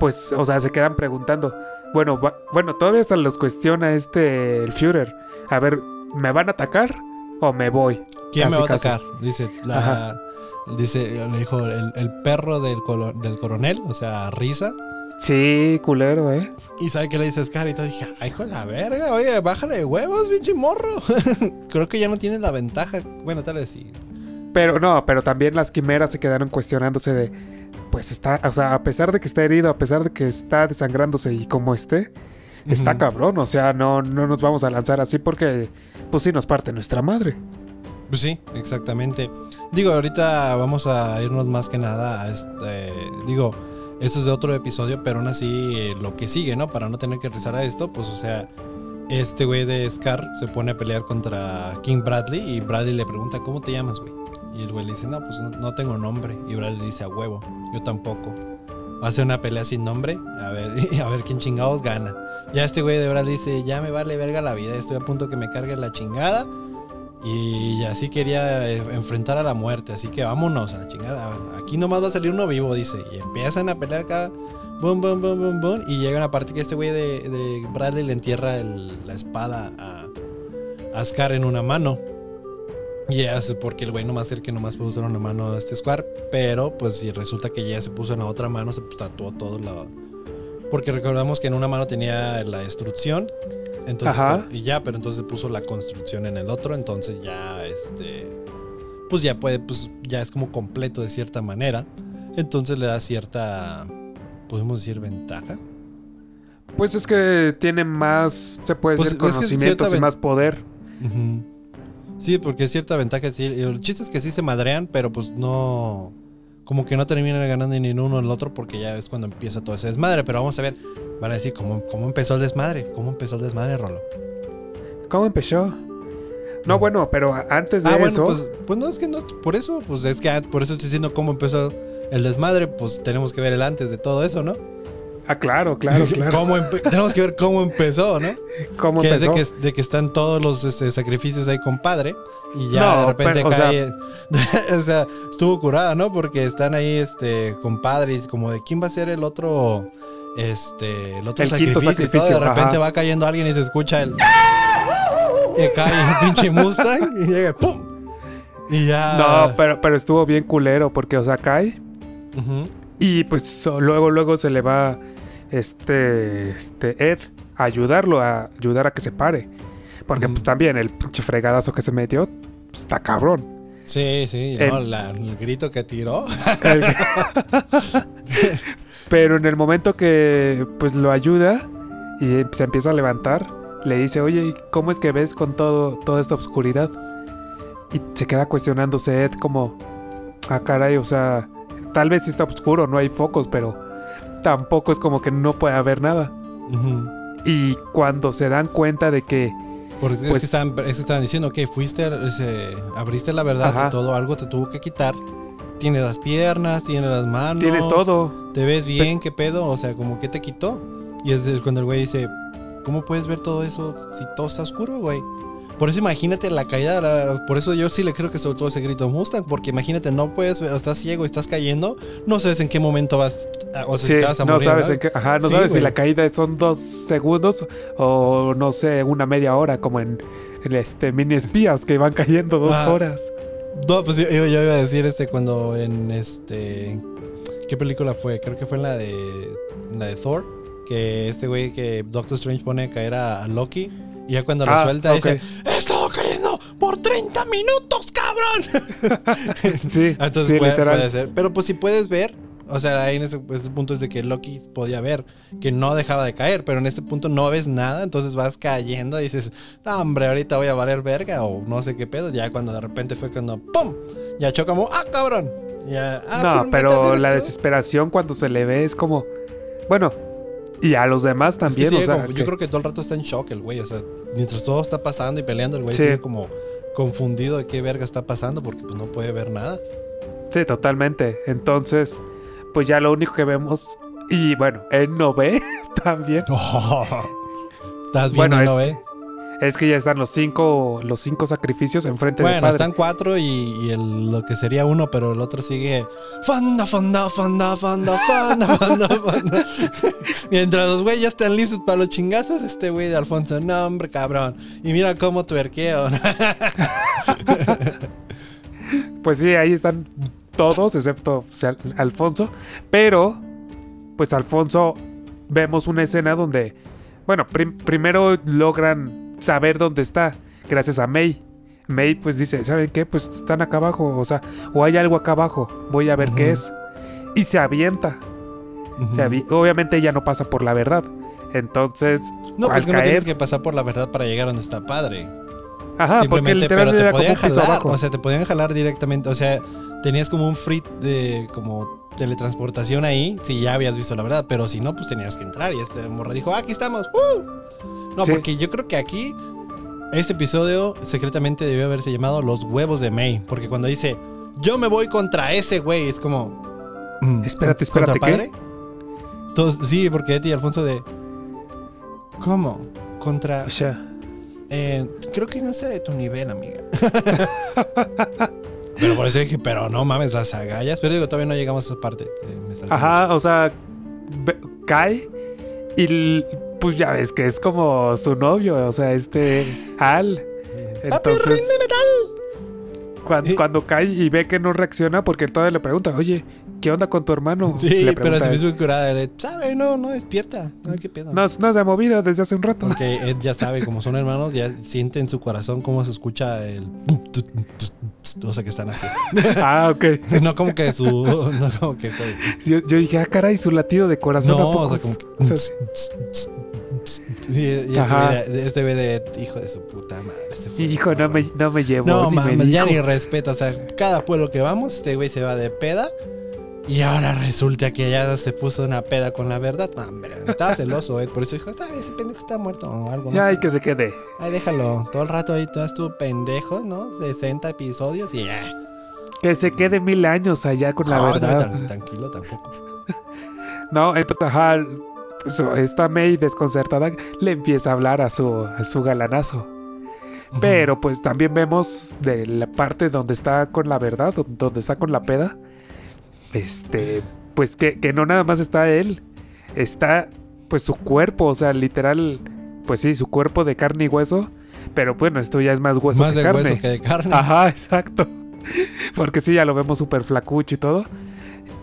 [SPEAKER 2] pues, o sea, se quedan preguntando. Bueno, va- bueno, todavía hasta los cuestiona este el Führer. A ver, ¿me van a atacar o me voy?
[SPEAKER 1] ¿Quién me
[SPEAKER 2] Casi,
[SPEAKER 1] va a atacar? Dice, la,
[SPEAKER 2] Ajá.
[SPEAKER 1] dice, le dijo el, el perro del, colo- del coronel, o sea, Risa.
[SPEAKER 2] Sí, culero, ¿eh?
[SPEAKER 1] Y sabe que le dice Scar y todo. Dije, ay, de la verga, oye, bájale de huevos, pinche morro. *laughs* Creo que ya no tienes la ventaja. Bueno, tal vez sí.
[SPEAKER 2] Pero no, pero también las quimeras se quedaron cuestionándose de, pues está, o sea, a pesar de que está herido, a pesar de que está desangrándose y como esté, está cabrón, o sea, no, no nos vamos a lanzar así porque, pues sí nos parte nuestra madre.
[SPEAKER 1] Pues sí, exactamente. Digo, ahorita vamos a irnos más que nada a este. Digo, esto es de otro episodio, pero aún así eh, lo que sigue, ¿no? Para no tener que rezar a esto, pues o sea, este güey de Scar se pone a pelear contra King Bradley y Bradley le pregunta, ¿cómo te llamas, güey? Y el güey le dice, no, pues no, tengo nombre. Y Bradley le dice, a huevo, yo tampoco. Ser una pelea sin nombre, a ver, *laughs* a ver quién chingados gana. Ya este güey de Bradley dice, ya me vale verga la vida, estoy a punto que me cargue la chingada. Y así quería eh, enfrentar a la muerte, así que vámonos a la chingada. Aquí nomás va a salir uno vivo, dice. Y empiezan a pelear acá. Boom, boom, boom, boom, boom. Y llega una parte que este güey de, Bradley le entierra la espada a, a Scar en una mano. Y es porque el güey nomás el que nomás puede usar una mano a este Scar. Pero pues si resulta que ya se puso en la otra mano, se tatuó todo la... Porque recordamos que en una mano tenía la destrucción. Entonces,
[SPEAKER 2] Ajá.
[SPEAKER 1] y ya, pero entonces puso la construcción en el otro. Entonces ya este. Pues ya puede, pues ya es como completo de cierta manera. Entonces le da cierta. Podemos decir ventaja.
[SPEAKER 2] Pues es que tiene más, se puede
[SPEAKER 1] Pues,
[SPEAKER 2] decir,
[SPEAKER 1] es que
[SPEAKER 2] conocimientos y más poder.
[SPEAKER 1] Sí, porque es cierta ventaja. Sí, el chiste es que sí se madrean, pero pues no. Como que no terminan ganando ni en uno ni en el otro porque ya es cuando empieza todo ese desmadre. Pero vamos a ver, van a decir cómo, cómo empezó el desmadre. ¿Cómo empezó el desmadre, Rolo?
[SPEAKER 2] ¿Cómo empezó? No, bueno, pero antes de
[SPEAKER 1] Ah, bueno,
[SPEAKER 2] eso,
[SPEAKER 1] pues, pues no es que no, por eso, pues es que ah, por eso estoy diciendo cómo empezó el desmadre, pues tenemos que ver el antes de todo eso, ¿no?
[SPEAKER 2] ah, claro, claro, *laughs* claro.
[SPEAKER 1] Tenemos que ver cómo empezó, ¿no? *laughs*
[SPEAKER 2] ¿Cómo
[SPEAKER 1] que es de que, de que están todos los este, sacrificios ahí con padre y ya
[SPEAKER 2] No,
[SPEAKER 1] de repente
[SPEAKER 2] pero, o
[SPEAKER 1] cae, *laughs* o sea, estuvo curada, ¿no? Porque están ahí este con padres como de quién va a ser el otro este el otro
[SPEAKER 2] El
[SPEAKER 1] sacrificio, y todo, de repente
[SPEAKER 2] ajá.
[SPEAKER 1] va cayendo alguien y se escucha el y cae el pinche Mustang y llega ¡pum! Y ya
[SPEAKER 2] No, pero, pero estuvo bien culero porque, o sea, cae y pues luego, luego se le va este, este Ed a ayudarlo, a ayudar a que se pare. Porque pues también el pinche fregadazo que se metió pues, está cabrón.
[SPEAKER 1] Sí, sí,
[SPEAKER 2] El-
[SPEAKER 1] no, la- el grito que tiró.
[SPEAKER 2] El- *laughs* Pero en el momento que pues lo ayuda y se empieza a levantar, le dice, oye, ¿y ¿cómo es que ves con todo, toda esta oscuridad? Y se queda cuestionándose Ed como, ah, caray, o sea, tal vez sí está oscuro, no hay focos, pero tampoco es como que no puede haber nada. Y cuando se dan cuenta de que
[SPEAKER 1] Porque es,
[SPEAKER 2] Pues-
[SPEAKER 1] que estaban, es que estaban diciendo que fuiste, ese, abriste la verdad
[SPEAKER 2] Ajá.
[SPEAKER 1] y todo, algo te tuvo que quitar. Tienes las piernas, tienes las manos.
[SPEAKER 2] tienes todo,
[SPEAKER 1] Te ves bien, ¿qué pedo? O sea, como que te quitó. Y es cuando el güey dice, ¿cómo puedes ver todo eso si todo está oscuro, güey? Por eso imagínate la caída, la- por eso yo sí le creo que soltó ese grito Mustang, porque imagínate, no puedes ver, estás ciego y estás cayendo, no sabes en qué momento vas, a- o sea,
[SPEAKER 2] Sí,
[SPEAKER 1] si te vas a
[SPEAKER 2] no
[SPEAKER 1] morir.
[SPEAKER 2] sabes
[SPEAKER 1] ¿no?
[SPEAKER 2] en qué- ajá, no
[SPEAKER 1] Sí,
[SPEAKER 2] sabes si la caída son dos segundos o no sé, una media hora, como en, en este mini espías que van cayendo dos
[SPEAKER 1] Ah.
[SPEAKER 2] horas.
[SPEAKER 1] No, pues yo, yo iba a decir este cuando en este ¿qué película fue? Creo que fue en la de en la de Thor, que este güey que Doctor Strange pone a caer a, a Loki y ya cuando lo
[SPEAKER 2] Ah,
[SPEAKER 1] suelta
[SPEAKER 2] ok.
[SPEAKER 1] dice, "He estado cayendo por 30 minutos, cabrón." *laughs*
[SPEAKER 2] Sí, *laughs*
[SPEAKER 1] Entonces
[SPEAKER 2] sí,
[SPEAKER 1] puede, puede ser, pero pues si puedes ver o sea, ahí en ese, ese punto es de que Loki podía ver que no dejaba de caer, pero en este punto no ves nada, entonces vas cayendo y dices, "No, hombre, ahorita voy a valer verga o no sé qué pedo. Ya cuando de repente fue cuando ¡pum! Ya chocamos, ¡ah, cabrón! Ya, ah,
[SPEAKER 2] No, pero
[SPEAKER 1] Metal, ¿eres
[SPEAKER 2] la
[SPEAKER 1] tú?
[SPEAKER 2] desesperación cuando se le ve es como. Bueno, y a los demás
[SPEAKER 1] Es que
[SPEAKER 2] también,
[SPEAKER 1] sigue
[SPEAKER 2] o sea. que-
[SPEAKER 1] Yo creo que todo el rato está en shock el güey, o sea, mientras todo está pasando y peleando, el güey
[SPEAKER 2] Sí.
[SPEAKER 1] sigue como confundido de qué verga está pasando porque pues no puede ver nada.
[SPEAKER 2] Sí, totalmente. Entonces, pues ya lo único que vemos. Y bueno, él no ve *laughs* también. *laughs*
[SPEAKER 1] Estás bien,
[SPEAKER 2] Bueno,
[SPEAKER 1] no
[SPEAKER 2] es-
[SPEAKER 1] ve.
[SPEAKER 2] Es que ya están los cinco, los cinco sacrificios enfrente del
[SPEAKER 1] Bueno, están cuatro y, y el- lo que sería uno, pero el otro sigue. Fanda, fanda, fanda, fanda, fanda, fanda, fanda. *laughs* Mientras los güeyes ya están listos para los chingazos, este güey de Alfonso, no, hombre, cabrón. Y mira cómo tuerqueo. *laughs*
[SPEAKER 2] Pues sí, ahí están todos, excepto o sea, Alfonso. Pero, pues Alfonso, vemos una escena donde, bueno, prim- primero logran saber dónde está, gracias a May. May pues dice, ¿saben qué? Pues están acá abajo, o sea, o hay algo acá abajo, voy a ver qué es. Y se avienta. se avi- Obviamente ella no pasa por la verdad. Entonces,
[SPEAKER 1] No, pues que no tienes
[SPEAKER 2] caer-
[SPEAKER 1] que pasar por la verdad para llegar donde está padre.
[SPEAKER 2] ajá, porque
[SPEAKER 1] Simplemente,
[SPEAKER 2] literal
[SPEAKER 1] pero te podían jalar,
[SPEAKER 2] abajo.
[SPEAKER 1] o sea, te podían jalar directamente, o sea, tenías como un free de como teletransportación ahí, si ya habías visto la verdad, pero si no, pues tenías que entrar y este morro dijo, "Ah, aquí estamos. ¡uh!". No,
[SPEAKER 2] Sí.
[SPEAKER 1] porque yo creo que aquí este episodio secretamente debió haberse llamado Los huevos de May, porque cuando dice, "Yo me voy contra ese güey", es como mm,
[SPEAKER 2] Espérate,
[SPEAKER 1] ¿contra
[SPEAKER 2] espérate, ¿qué?
[SPEAKER 1] padre? Entonces, sí, porque Eti y Alfonso de ¿Cómo? Contra
[SPEAKER 2] O sea,
[SPEAKER 1] eh, creo que no sé de tu nivel, amiga. *laughs* pero por eso dije, pero no mames, las agallas. Pero digo, todavía no llegamos a esa parte. eh,
[SPEAKER 2] Ajá, o sea, cae y pues ya ves que es como su novio, o sea, este Al.
[SPEAKER 1] mucho. ¡Papi,
[SPEAKER 2] Entonces, cuando, cuando cae y ve que no reacciona, porque él todavía le pregunta, oye, ¿qué onda con tu hermano?
[SPEAKER 1] Sí,
[SPEAKER 2] le
[SPEAKER 1] pero se me hizo curada. ¿Sabe? No, no despierta. No, qué pedo.
[SPEAKER 2] no, no se ha movido desde hace un rato.
[SPEAKER 1] Porque Ed ya sabe, como son hermanos, ya siente en su corazón cómo se escucha el. O sea, que están aquí. *laughs*
[SPEAKER 2] ah, ok. *laughs*
[SPEAKER 1] No como que su. No como que está.
[SPEAKER 2] Yo, yo dije, ah, caray, su latido de corazón. ¿a
[SPEAKER 1] No, o sea, como que.
[SPEAKER 2] O sea, *laughs*
[SPEAKER 1] Sí, y este güey de, este hijo de su puta madre. se fue
[SPEAKER 2] hijo, no me, no me llevó.
[SPEAKER 1] No
[SPEAKER 2] ni me
[SPEAKER 1] mames, ya
[SPEAKER 2] dijo.
[SPEAKER 1] ni respeta. O sea, cada pueblo que vamos, este güey se va de peda. Y ahora resulta que ya se puso una peda con la verdad. No, hombre, estaba *laughs* celoso, eh. Por eso dijo, ¿sabes? Ese pendejo está muerto o algo. no
[SPEAKER 2] Ya,
[SPEAKER 1] sé.
[SPEAKER 2] y que se quede.
[SPEAKER 1] Ay, déjalo. Todo el rato ahí todo estuvo pendejo, ¿no? 60 episodios y ya.
[SPEAKER 2] Que se quede mil años allá con la
[SPEAKER 1] No,
[SPEAKER 2] verdad.
[SPEAKER 1] tan- tranquilo tampoco. *laughs*
[SPEAKER 2] No, entonces, ajá, esta May desconcertada le empieza a hablar a su, a su galanazo. Pero pues también vemos de la parte donde está con la verdad, do- donde está con la peda, este, pues que, que no nada más está él, está pues su cuerpo, o sea, literal, pues sí, su cuerpo de carne y hueso, pero bueno, esto ya es más hueso
[SPEAKER 1] Más
[SPEAKER 2] que
[SPEAKER 1] de
[SPEAKER 2] carne.
[SPEAKER 1] hueso que de carne.
[SPEAKER 2] Ajá, exacto. Porque sí, ya lo vemos súper flacucho y todo.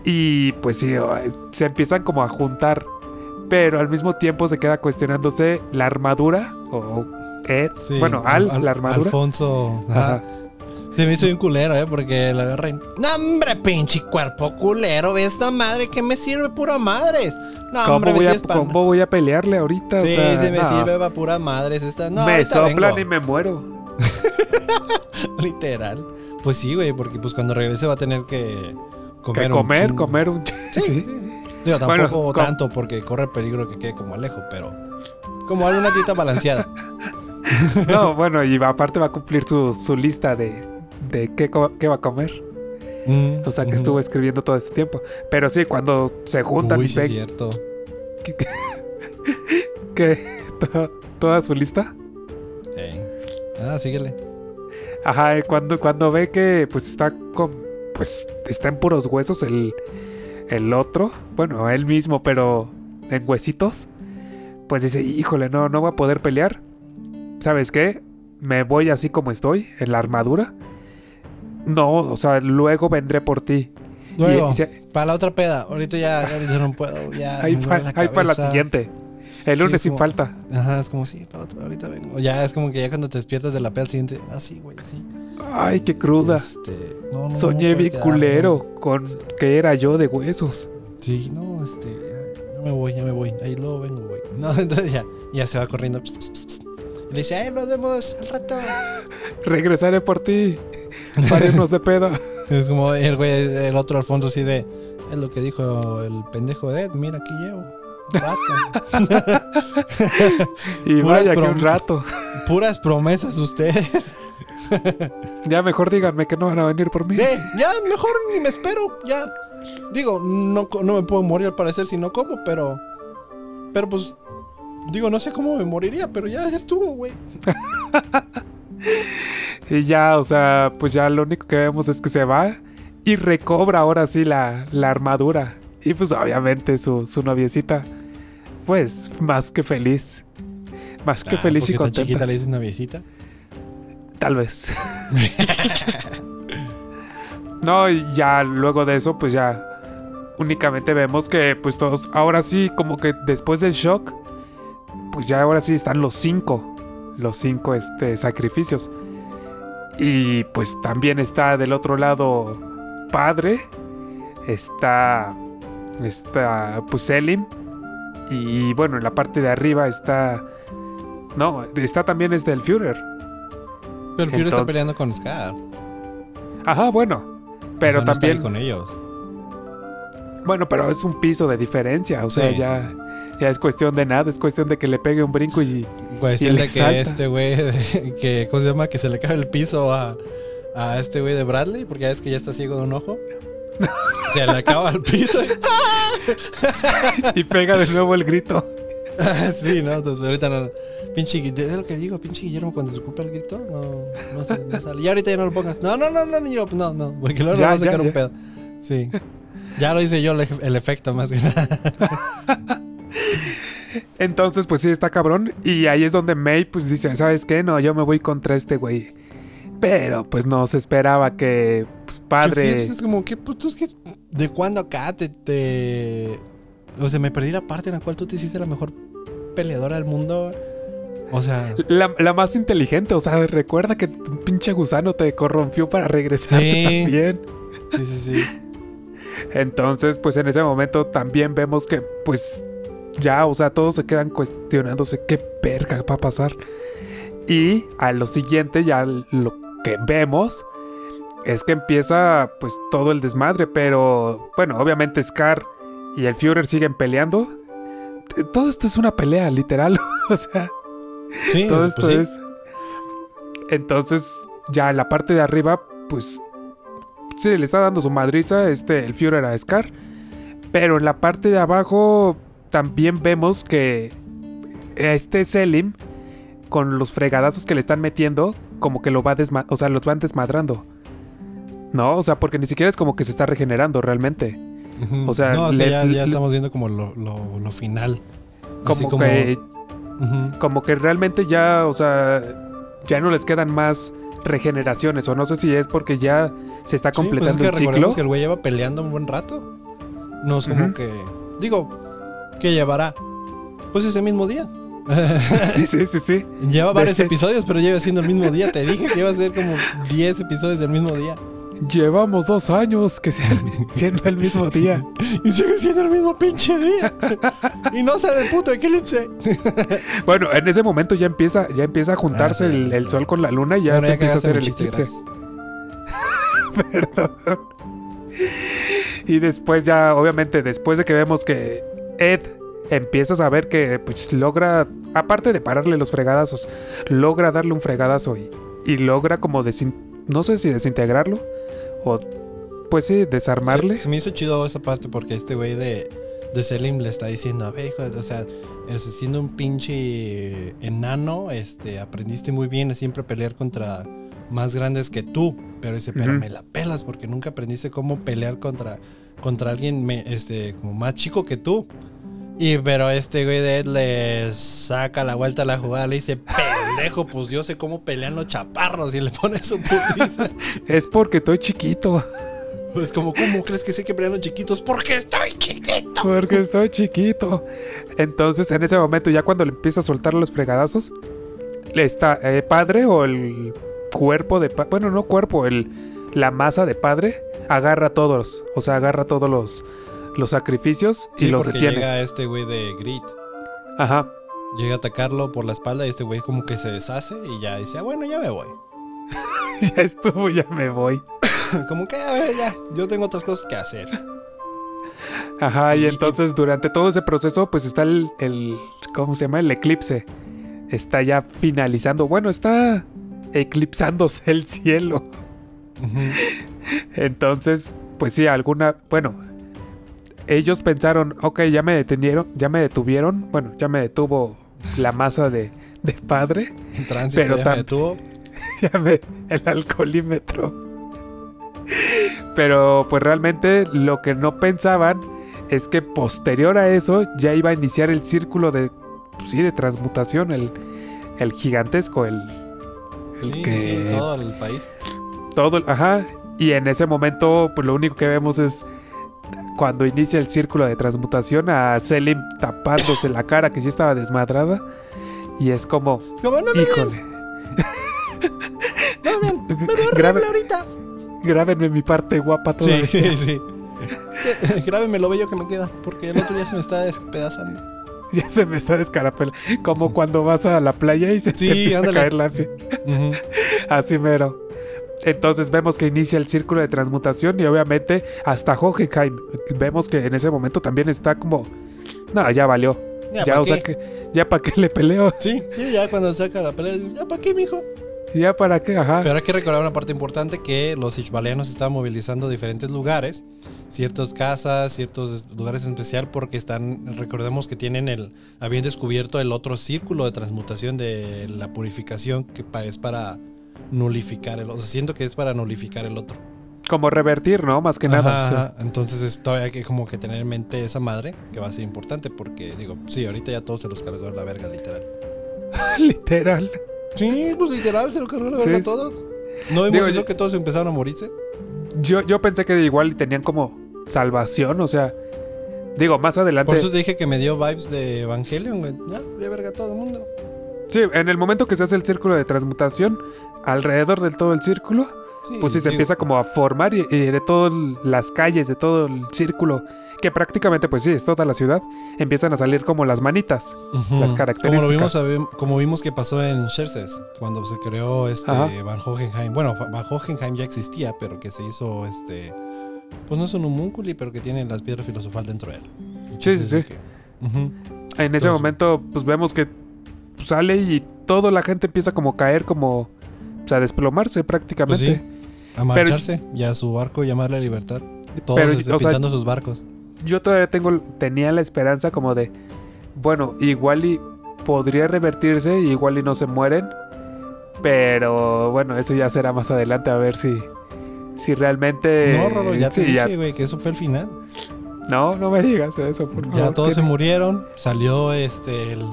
[SPEAKER 2] Y pues sí, se empiezan como a juntar. Pero al mismo tiempo se queda cuestionándose la armadura. O Ed.
[SPEAKER 1] Sí,
[SPEAKER 2] bueno, Al,
[SPEAKER 1] Al-
[SPEAKER 2] la armadura.
[SPEAKER 1] Alfonso. ajá. Se me hizo un culero, ¿eh? Porque la agarré. No, hombre, pinche cuerpo culero. Ve esta madre que me sirve pura madres. No,
[SPEAKER 2] ¿Cómo,
[SPEAKER 1] hombre,
[SPEAKER 2] voy a, cómo voy a pelearle ahorita?
[SPEAKER 1] Sí,
[SPEAKER 2] o sea,
[SPEAKER 1] sí me
[SPEAKER 2] no.
[SPEAKER 1] sirve para pura madres. Esta... No,
[SPEAKER 2] me soplan
[SPEAKER 1] vengo.
[SPEAKER 2] y me muero. *laughs*
[SPEAKER 1] Literal. Pues sí, güey, porque pues cuando regrese va a tener que comer.
[SPEAKER 2] Que
[SPEAKER 1] un
[SPEAKER 2] comer,
[SPEAKER 1] chingo.
[SPEAKER 2] comer un...
[SPEAKER 1] Sí, sí,
[SPEAKER 2] sí.
[SPEAKER 1] Digo, tampoco tanto porque corre peligro que quede como Alejo, pero como alguna dieta balanceada. *laughs*
[SPEAKER 2] No, bueno, y aparte va a cumplir su, su lista de, de qué, qué va a comer.
[SPEAKER 1] Mm,
[SPEAKER 2] O sea, que estuvo escribiendo todo este tiempo. Pero sí, cuando se juntan
[SPEAKER 1] Uy,
[SPEAKER 2] y
[SPEAKER 1] sí es
[SPEAKER 2] ven
[SPEAKER 1] cierto. *laughs*
[SPEAKER 2] que to- toda su lista.
[SPEAKER 1] Sí. Ah, síguele.
[SPEAKER 2] Ajá, y cuando, cuando ve que pues está con. Pues está en puros huesos el, el otro. Bueno, él mismo, pero en huesitos. Pues dice, híjole, no, no voy a poder pelear. ¿Sabes qué? Me voy así como estoy, en la armadura. No, o sea, luego vendré por ti.
[SPEAKER 1] Luego,
[SPEAKER 2] y se-
[SPEAKER 1] para la otra peda. Ahorita ya, ahorita no puedo. Ya *laughs*
[SPEAKER 2] ahí pa- para la siguiente. El
[SPEAKER 1] Sí,
[SPEAKER 2] lunes sin falta.
[SPEAKER 1] Ajá, es como, sí, para la otra, ahorita vengo. Ya es como que ya cuando te despiertas de la peda al siguiente. Ah, sí, güey, sí.
[SPEAKER 2] Ay, qué cruda.
[SPEAKER 1] Este, no, no,
[SPEAKER 2] Soñé
[SPEAKER 1] quedarme.
[SPEAKER 2] culero con que era yo de huesos.
[SPEAKER 1] Sí, no, este, ya, no me voy, ya me voy. Ahí luego vengo, güey. *laughs* No, entonces ya, ya se va corriendo. Pss, pss, pss. Y le dice, ay, nos vemos al rato. *laughs*
[SPEAKER 2] Regresaré por ti. Para irnos de peda. *laughs*
[SPEAKER 1] Es como el güey, el otro al fondo así de, es lo que dijo el pendejo de Ed, mira, aquí llevo. Rato.
[SPEAKER 2] Y vaya que un rato.
[SPEAKER 1] Puras promesas ustedes. *laughs*
[SPEAKER 2] Ya mejor díganme que no van a venir por mí.
[SPEAKER 1] Sí, ya, mejor ni me espero, ya. Digo, no, no me puedo morir al parecer si no como, pero... Pero pues... Digo, no sé cómo me moriría, pero ya, ya estuvo, güey. *laughs*
[SPEAKER 2] Y ya, o sea, pues ya lo único que vemos es que se va y recobra ahora sí la, la armadura. Y pues obviamente su, su noviecita, pues más que feliz. Más que
[SPEAKER 1] Ah,
[SPEAKER 2] feliz y
[SPEAKER 1] porque tan
[SPEAKER 2] contenta.
[SPEAKER 1] chiquita le dices noviecita.
[SPEAKER 2] Tal vez. *laughs* *laughs* no, y ya luego de eso, pues ya únicamente vemos que pues todos, ahora sí, como que después del shock, pues ya ahora sí están los cinco, los cinco este, sacrificios. Y pues también está del otro lado padre, está, está pues Selim, y bueno, en la parte de arriba está... No, está también este el Führer.
[SPEAKER 1] Pero el Fury está peleando con Scar.
[SPEAKER 2] Ajá, bueno. Pero
[SPEAKER 1] O sea, no está ahí
[SPEAKER 2] también.
[SPEAKER 1] con ellos.
[SPEAKER 2] Bueno, pero es un piso de diferencia. O sea,
[SPEAKER 1] Sí.
[SPEAKER 2] ya, ya es cuestión de nada. Es cuestión de que le pegue un brinco y.
[SPEAKER 1] Cuestión de que
[SPEAKER 2] salta.
[SPEAKER 1] este güey, *laughs* de- que, ¿cómo se llama? Que se le cae el piso a, a este güey de Bradley, porque ya es que ya está ciego de un ojo. *laughs* Se le acaba el piso. y- *laughs*
[SPEAKER 2] y pega de nuevo el grito. *laughs*
[SPEAKER 1] sí, no, entonces ahorita no. Pinche, es lo que digo, pinche Guillermo cuando se ocupa el grito, no, no, no sale. Y ahorita ya no lo pongas. No, no, no, no, niño, no, no, porque luego
[SPEAKER 2] Ya,
[SPEAKER 1] nos va a sacar un pedo. Sí. Ya lo hice yo el, efecto más que nada. *laughs*
[SPEAKER 2] Entonces, pues sí, está cabrón. Y ahí es donde May, pues dice: ¿Sabes qué? No, yo me voy contra este güey. Pero, pues no se esperaba que, pues, padre.
[SPEAKER 1] Pues sí, pues es como que, pues, que, ¿de cuándo acá te, te. O sea, me perdí la parte en la cual tú te hiciste la mejor peleadora del mundo. O sea.
[SPEAKER 2] La, la más inteligente, o sea, recuerda que un pinche gusano te corrompió para regresar
[SPEAKER 1] Sí.
[SPEAKER 2] también.
[SPEAKER 1] Sí, sí, sí.
[SPEAKER 2] Entonces, pues en ese momento también vemos que, pues, ya, o sea, todos se quedan cuestionándose qué verga va a pasar. Y a lo siguiente, ya lo que vemos es que empieza, pues, todo el desmadre. Pero, bueno, obviamente Scar y el Führer siguen peleando. Todo esto es una pelea, literal. *laughs* o sea,
[SPEAKER 1] Sí,
[SPEAKER 2] todo
[SPEAKER 1] pues
[SPEAKER 2] esto
[SPEAKER 1] sí.
[SPEAKER 2] es. Entonces, ya en la parte de arriba, pues. Sí, le está dando su madriza este, el Führer a Scar. Pero en la parte de abajo también vemos que este Selim, con los fregadazos que le están metiendo, como que lo va desma o sea, los van desmadrando. No, o sea, porque ni siquiera es como que se está regenerando realmente. O sea,
[SPEAKER 1] no, o sea,
[SPEAKER 2] le-
[SPEAKER 1] ya, ya
[SPEAKER 2] le-
[SPEAKER 1] estamos viendo como lo, lo, lo final.
[SPEAKER 2] Como,
[SPEAKER 1] Así
[SPEAKER 2] que como que realmente ya, o sea, ya no les quedan más regeneraciones o no sé si es porque ya se está
[SPEAKER 1] Sí, pues es
[SPEAKER 2] completando
[SPEAKER 1] que
[SPEAKER 2] el ciclo.
[SPEAKER 1] que el güey lleva peleando un buen rato. No es como que. Digo, que llevará? Pues ese mismo día. *laughs*
[SPEAKER 2] sí, sí, sí.
[SPEAKER 1] lleva varios episodios, pero lleva siendo el mismo día. Te dije que iba a ser como 10 episodios del mismo día.
[SPEAKER 2] Llevamos dos años que sea el *laughs* siendo el mismo día.
[SPEAKER 1] Y sigue siendo el mismo pinche día. y no sale el puto eclipse. *laughs*
[SPEAKER 2] Bueno, en ese momento ya empieza, ya empieza a juntarse
[SPEAKER 1] Ah, sí.
[SPEAKER 2] el, el sol con la luna y ya
[SPEAKER 1] Bueno,
[SPEAKER 2] se empieza a hacer el
[SPEAKER 1] chiste,
[SPEAKER 2] eclipse. *laughs* Perdón. Y después ya, obviamente, después de que vemos que Ed empieza a saber que pues logra, aparte de pararle los fregadazos, logra darle un fregadazo y, y logra como desin- no sé si desintegrarlo o pues sí, desarmarle.
[SPEAKER 1] Se, se me hizo chido esa parte porque este güey de, de Selim le está diciendo, a ver, hijo, o sea, es- siendo un pinche enano, este, aprendiste muy bien a siempre pelear contra más grandes que tú. Pero dice, pero
[SPEAKER 2] Ujú.
[SPEAKER 1] me la pelas porque nunca aprendiste cómo pelear contra, contra alguien me- este, como más chico que tú. Y pero este güey de Ed le saca la vuelta a la jugada, le dice, pendejo, pues yo sé cómo pelean los chaparros y le pone su putiza. *laughs*
[SPEAKER 2] Es porque estoy chiquito.
[SPEAKER 1] Pues como, ¿cómo crees que sé que pelean los chiquitos? Porque estoy chiquito.
[SPEAKER 2] Porque estoy chiquito. Entonces, en ese momento, ya cuando le empieza a soltar los fregadazos, le está eh, padre o el cuerpo de bueno, no cuerpo, el la masa de padre agarra todos, o sea, agarra todos los los sacrificios y
[SPEAKER 1] Sí,
[SPEAKER 2] los
[SPEAKER 1] porque
[SPEAKER 2] detiene.
[SPEAKER 1] llega este güey de Grit.
[SPEAKER 2] Ajá.
[SPEAKER 1] Llega a atacarlo por la espalda y este güey como que se deshace y ya dice, ah, bueno, ya me voy. *laughs*
[SPEAKER 2] Ya estuvo, ya me voy. *coughs*
[SPEAKER 1] como que, a ver, ya, yo tengo otras cosas que hacer.
[SPEAKER 2] Ajá, y
[SPEAKER 1] Y- y-
[SPEAKER 2] entonces durante todo ese proceso, pues está el, el ¿cómo se llama? El eclipse. Está ya finalizando. Bueno, está eclipsándose el cielo.
[SPEAKER 1] Ujú.
[SPEAKER 2] Entonces, pues sí, alguna, bueno, ellos pensaron, ok, ya me detenieron, ya me detuvieron, bueno, ya me detuvo la masa de, de padre,
[SPEAKER 1] En tránsito
[SPEAKER 2] Pero
[SPEAKER 1] ya me detuvo. *laughs*
[SPEAKER 2] ya me, el alcoholímetro. Pero pues realmente lo que no pensaban es que posterior a eso ya iba a iniciar el círculo de, pues sí, de transmutación, el, el gigantesco, el, el
[SPEAKER 1] Sí,
[SPEAKER 2] que...
[SPEAKER 1] sí, todo el país.
[SPEAKER 2] Todo, el- ajá. Y en ese momento, pues lo único que vemos es cuando inicia el círculo de transmutación a Selim tapándose la cara que ya estaba desmadrada. Y es como,
[SPEAKER 1] Es como, no me
[SPEAKER 2] híjole, *laughs*
[SPEAKER 1] no me me veo ahorita.
[SPEAKER 2] grábenme mi parte guapa todavía.
[SPEAKER 1] Sí, sí, sí. *laughs* Grábenme lo bello que me queda, porque el otro ya se me está despedazando. *laughs*
[SPEAKER 2] Ya se me está descarapelando. Como cuando vas a la playa y se
[SPEAKER 1] Sí,
[SPEAKER 2] te empieza
[SPEAKER 1] ándale.
[SPEAKER 2] a caer la piel. Así mero. Entonces vemos que inicia el círculo de transmutación y obviamente hasta Hohenheim. Vemos que en ese momento también está como... No, ya valió.
[SPEAKER 1] Ya,
[SPEAKER 2] Ya,
[SPEAKER 1] ¿pa'
[SPEAKER 2] o sea que... Ya para qué le peleo.
[SPEAKER 1] Sí, sí, ya cuando saca la pelea, ya para qué, mijo.
[SPEAKER 2] Ya para qué, ajá.
[SPEAKER 1] Pero hay que recordar una parte importante que los ishbalianos estaban movilizando diferentes lugares, ciertas casas, ciertos lugares en especial porque están, recordemos que tienen el, habían descubierto el otro círculo de transmutación de la purificación que es para nulificar el otro. O sea, siento que es para nulificar el otro.
[SPEAKER 2] Como revertir, ¿no? Más que nada.
[SPEAKER 1] Ajá. Entonces es, todavía hay que como que tener en mente esa madre que va a ser importante porque digo, sí, ahorita ya todo se los cargó la verga literal. *laughs*
[SPEAKER 2] literal.
[SPEAKER 1] Sí, pues literal se lo cargó la
[SPEAKER 2] Sí.
[SPEAKER 1] verga a todos. ¿No vimos
[SPEAKER 2] Digo,
[SPEAKER 1] eso
[SPEAKER 2] yo-
[SPEAKER 1] que todos empezaron a morirse?
[SPEAKER 2] Yo, yo pensé que igual tenían como salvación, o sea... Digo, más adelante...
[SPEAKER 1] Por eso te dije que me dio vibes de Evangelion, güey. Ya, de verga a todo el mundo.
[SPEAKER 2] Sí, en el momento que se hace el círculo de transmutación, alrededor del todo el círculo,
[SPEAKER 1] Sí,
[SPEAKER 2] pues sí se
[SPEAKER 1] digo,
[SPEAKER 2] empieza como a formar y, y de todas las calles, de todo el círculo, que prácticamente pues sí, es toda la ciudad, empiezan a salir como las manitas. las
[SPEAKER 1] Como,
[SPEAKER 2] características.
[SPEAKER 1] lo vimos, como vimos que pasó en Xerxes, cuando se creó este
[SPEAKER 2] Ajá.
[SPEAKER 1] Van Hohenheim. Bueno, Van Hohenheim ya existía, pero que se hizo este. Pues no es un homúnculi, pero que tiene las piedras filosofal dentro de él.
[SPEAKER 2] Sí, sí, sí.
[SPEAKER 1] que-.
[SPEAKER 2] En ese
[SPEAKER 1] Entonces-
[SPEAKER 2] momento pues vemos que sale y toda la gente empieza como a caer, como... Sea, a desplomarse prácticamente.
[SPEAKER 1] Pues sí. A marcharse y a su barco llamarle libertad. Todos
[SPEAKER 2] Pero, sea,
[SPEAKER 1] sus barcos.
[SPEAKER 2] yo todavía tengo, tenía la esperanza como de, bueno, igual y podría revertirse, igual y no se mueren, pero bueno, eso ya será más adelante a ver si, si realmente...
[SPEAKER 1] no, Rolo, ya te
[SPEAKER 2] sí,
[SPEAKER 1] dije, güey, que eso fue el final.
[SPEAKER 2] no, no me digas eso, por favor.
[SPEAKER 1] Ya todos se murieron, salió este el...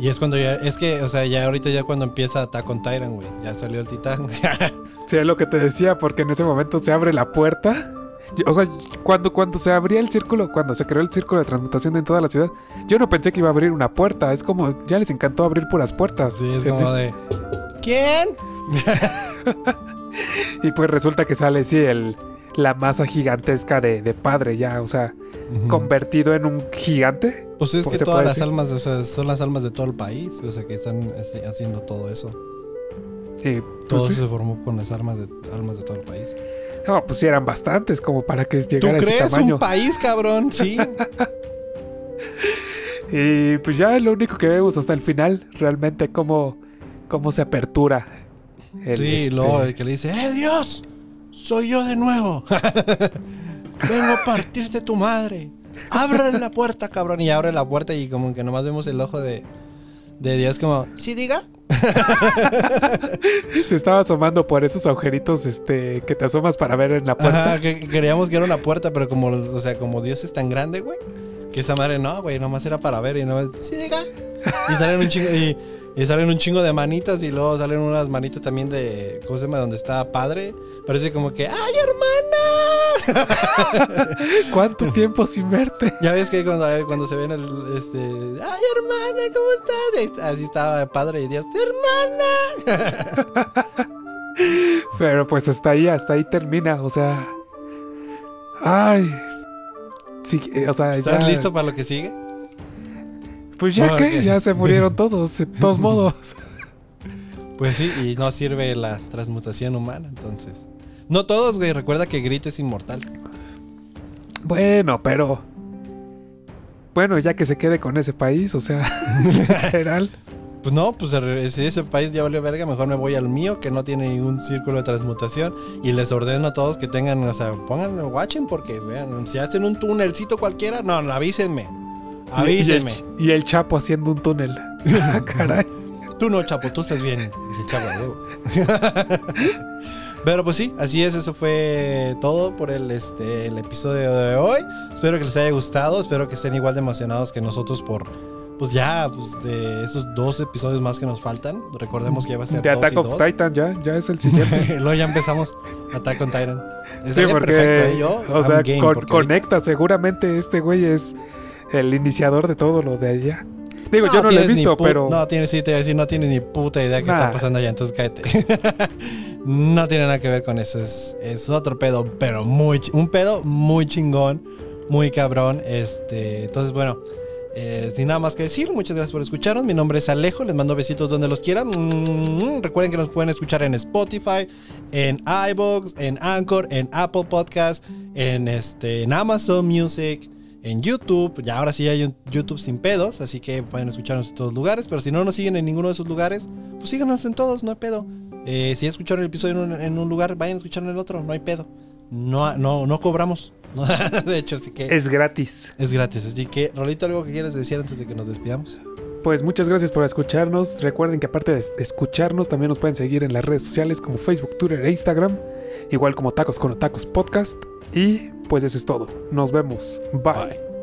[SPEAKER 1] Y es cuando ya, es que, o sea, ya ahorita ya cuando empieza Attack on Titan, güey, ya salió el titán. *laughs*
[SPEAKER 2] Sí, es lo que te decía, porque en ese momento se abre la puerta. Yo- O sea, cuando, cuando se abría el círculo, cuando se creó el círculo de transmutación en toda la ciudad, yo no pensé que iba a abrir una puerta. Es como, ya les encantó abrir puras puertas.
[SPEAKER 1] Sí, es como de... ¿Quién? *laughs*
[SPEAKER 2] Y pues resulta que sale, sí, el, la masa gigantesca de, de padre ya, o sea, convertido en un gigante.
[SPEAKER 1] Pues es
[SPEAKER 2] ¿Cómo
[SPEAKER 1] que todas las
[SPEAKER 2] decir?
[SPEAKER 1] almas, o sea, son las almas de todo el país, o sea, que están este, haciendo todo eso. Todo
[SPEAKER 2] pues,
[SPEAKER 1] eso se formó con las armas de, almas de todo el país.
[SPEAKER 2] No, pues sí eran bastantes como para que
[SPEAKER 1] ¿Tú
[SPEAKER 2] llegara a ese
[SPEAKER 1] crees
[SPEAKER 2] tamaño.
[SPEAKER 1] un país, cabrón? Sí. *laughs*
[SPEAKER 2] Y pues ya es lo único que vemos hasta el final, realmente cómo, cómo se apertura. el,
[SPEAKER 1] sí,
[SPEAKER 2] este,
[SPEAKER 1] luego el que le dice, ¡Eh, Dios! ¡Soy yo de nuevo! *laughs* Vengo a partirte tu madre. Abre la puerta, cabrón. Y abre la puerta y como que nomás vemos el ojo de, de Dios como, ¿sí diga? *laughs*
[SPEAKER 2] Se estaba asomando por esos agujeritos este, que te asomas para ver en la puerta.
[SPEAKER 1] Ajá, que queríamos que era una puerta, pero como, o sea, como Dios es tan grande, güey, que esa madre no, güey, nomás era para ver y no sí diga. Y salen un chingo, y, y salen un chingo de manitas y luego salen unas manitas también de, ¿cómo se llama? Donde está padre. Parece como que, ¡ay, hermana! *laughs*
[SPEAKER 2] ¿Cuánto tiempo sin verte?
[SPEAKER 1] Ya ves que cuando, cuando se ven el, este, ¡ay, hermana, ¿cómo estás? Así estaba padre y Dios, ¡hermana! *laughs*
[SPEAKER 2] Pero pues hasta ahí, hasta ahí termina, o sea... Ay... Sí, eh, o sea,
[SPEAKER 1] ¿Estás
[SPEAKER 2] ya-
[SPEAKER 1] listo para lo que sigue?
[SPEAKER 2] Pues ya
[SPEAKER 1] No,
[SPEAKER 2] que, ya se *laughs* murieron todos, de todos modos.
[SPEAKER 1] Pues sí, y no sirve la transmutación humana, entonces. No todos, güey. Recuerda que Grit es inmortal.
[SPEAKER 2] Bueno, pero... Bueno, ya que se quede con ese país, o sea, *laughs* literal.
[SPEAKER 1] Pues no, pues el- si ese país ya vale verga, mejor me voy al mío, que no tiene ningún círculo de transmutación. Y les ordeno a todos que tengan, o sea, pónganme, watchen, porque vean, si hacen un túnelcito cualquiera, no, no, avísenme. Avísenme.
[SPEAKER 2] Y el, y el Chapo haciendo un túnel. *laughs* Ah, Caray.
[SPEAKER 1] Tú no, Chapo, tú estás bien. Dije, Chapo, a *laughs* huevo. Pero pues sí, así es, eso fue todo por el, este, el episodio de hoy. Espero que les haya gustado, espero que estén igual de emocionados que nosotros por, pues ya, pues de esos dos episodios más que nos faltan. Recordemos que ya va a ser
[SPEAKER 2] De
[SPEAKER 1] dos
[SPEAKER 2] Attack
[SPEAKER 1] y
[SPEAKER 2] of
[SPEAKER 1] dos.
[SPEAKER 2] Titan ya, ya es el siguiente. *laughs*
[SPEAKER 1] Luego ya empezamos Attack on Titan.
[SPEAKER 2] Sí, porque,
[SPEAKER 1] perfecto, ¿eh? Yo,
[SPEAKER 2] o
[SPEAKER 1] I'm
[SPEAKER 2] sea,
[SPEAKER 1] game,
[SPEAKER 2] con-
[SPEAKER 1] porque
[SPEAKER 2] conecta, seguramente este güey es el iniciador de todo lo de allá. Digo,
[SPEAKER 1] No,
[SPEAKER 2] yo no lo he visto, pero...
[SPEAKER 1] No, tienes, sí, te iba a decir, no tienes ni puta idea qué
[SPEAKER 2] Nah.
[SPEAKER 1] está pasando allá, entonces cállate. *laughs* no tiene nada que ver con eso, es, es otro pedo, pero muy... Un pedo muy chingón, muy cabrón, este... Entonces, bueno, eh, sin nada más que decir, muchas gracias por escucharnos. Mi nombre es Alejo, les mando besitos donde los quieran. Mm, Recuerden que nos pueden escuchar en Spotify, en iBox, en Anchor, en Apple Podcast, en, este, en Amazon Music, en YouTube. Ya ahora sí hay un YouTube sin pedos, así que pueden escucharnos en todos lugares. Pero si no nos siguen en ninguno de esos lugares, pues síganos en todos, no hay pedo. Eh, si escucharon el episodio en un, en un lugar, vayan a escucharlo en el otro, no hay pedo. No, no, no cobramos. *laughs* de hecho, así que
[SPEAKER 2] Es gratis.
[SPEAKER 1] es gratis. Así que, Rolito, ¿algo que quieres decir antes de que nos despidamos?
[SPEAKER 2] Pues muchas gracias por escucharnos. Recuerden que aparte de escucharnos, también nos pueden seguir en las redes sociales como Facebook, Twitter e Instagram. Igual como Tacos con Tacos Podcast. Y pues eso es todo. Nos vemos. Bye.
[SPEAKER 1] Bye.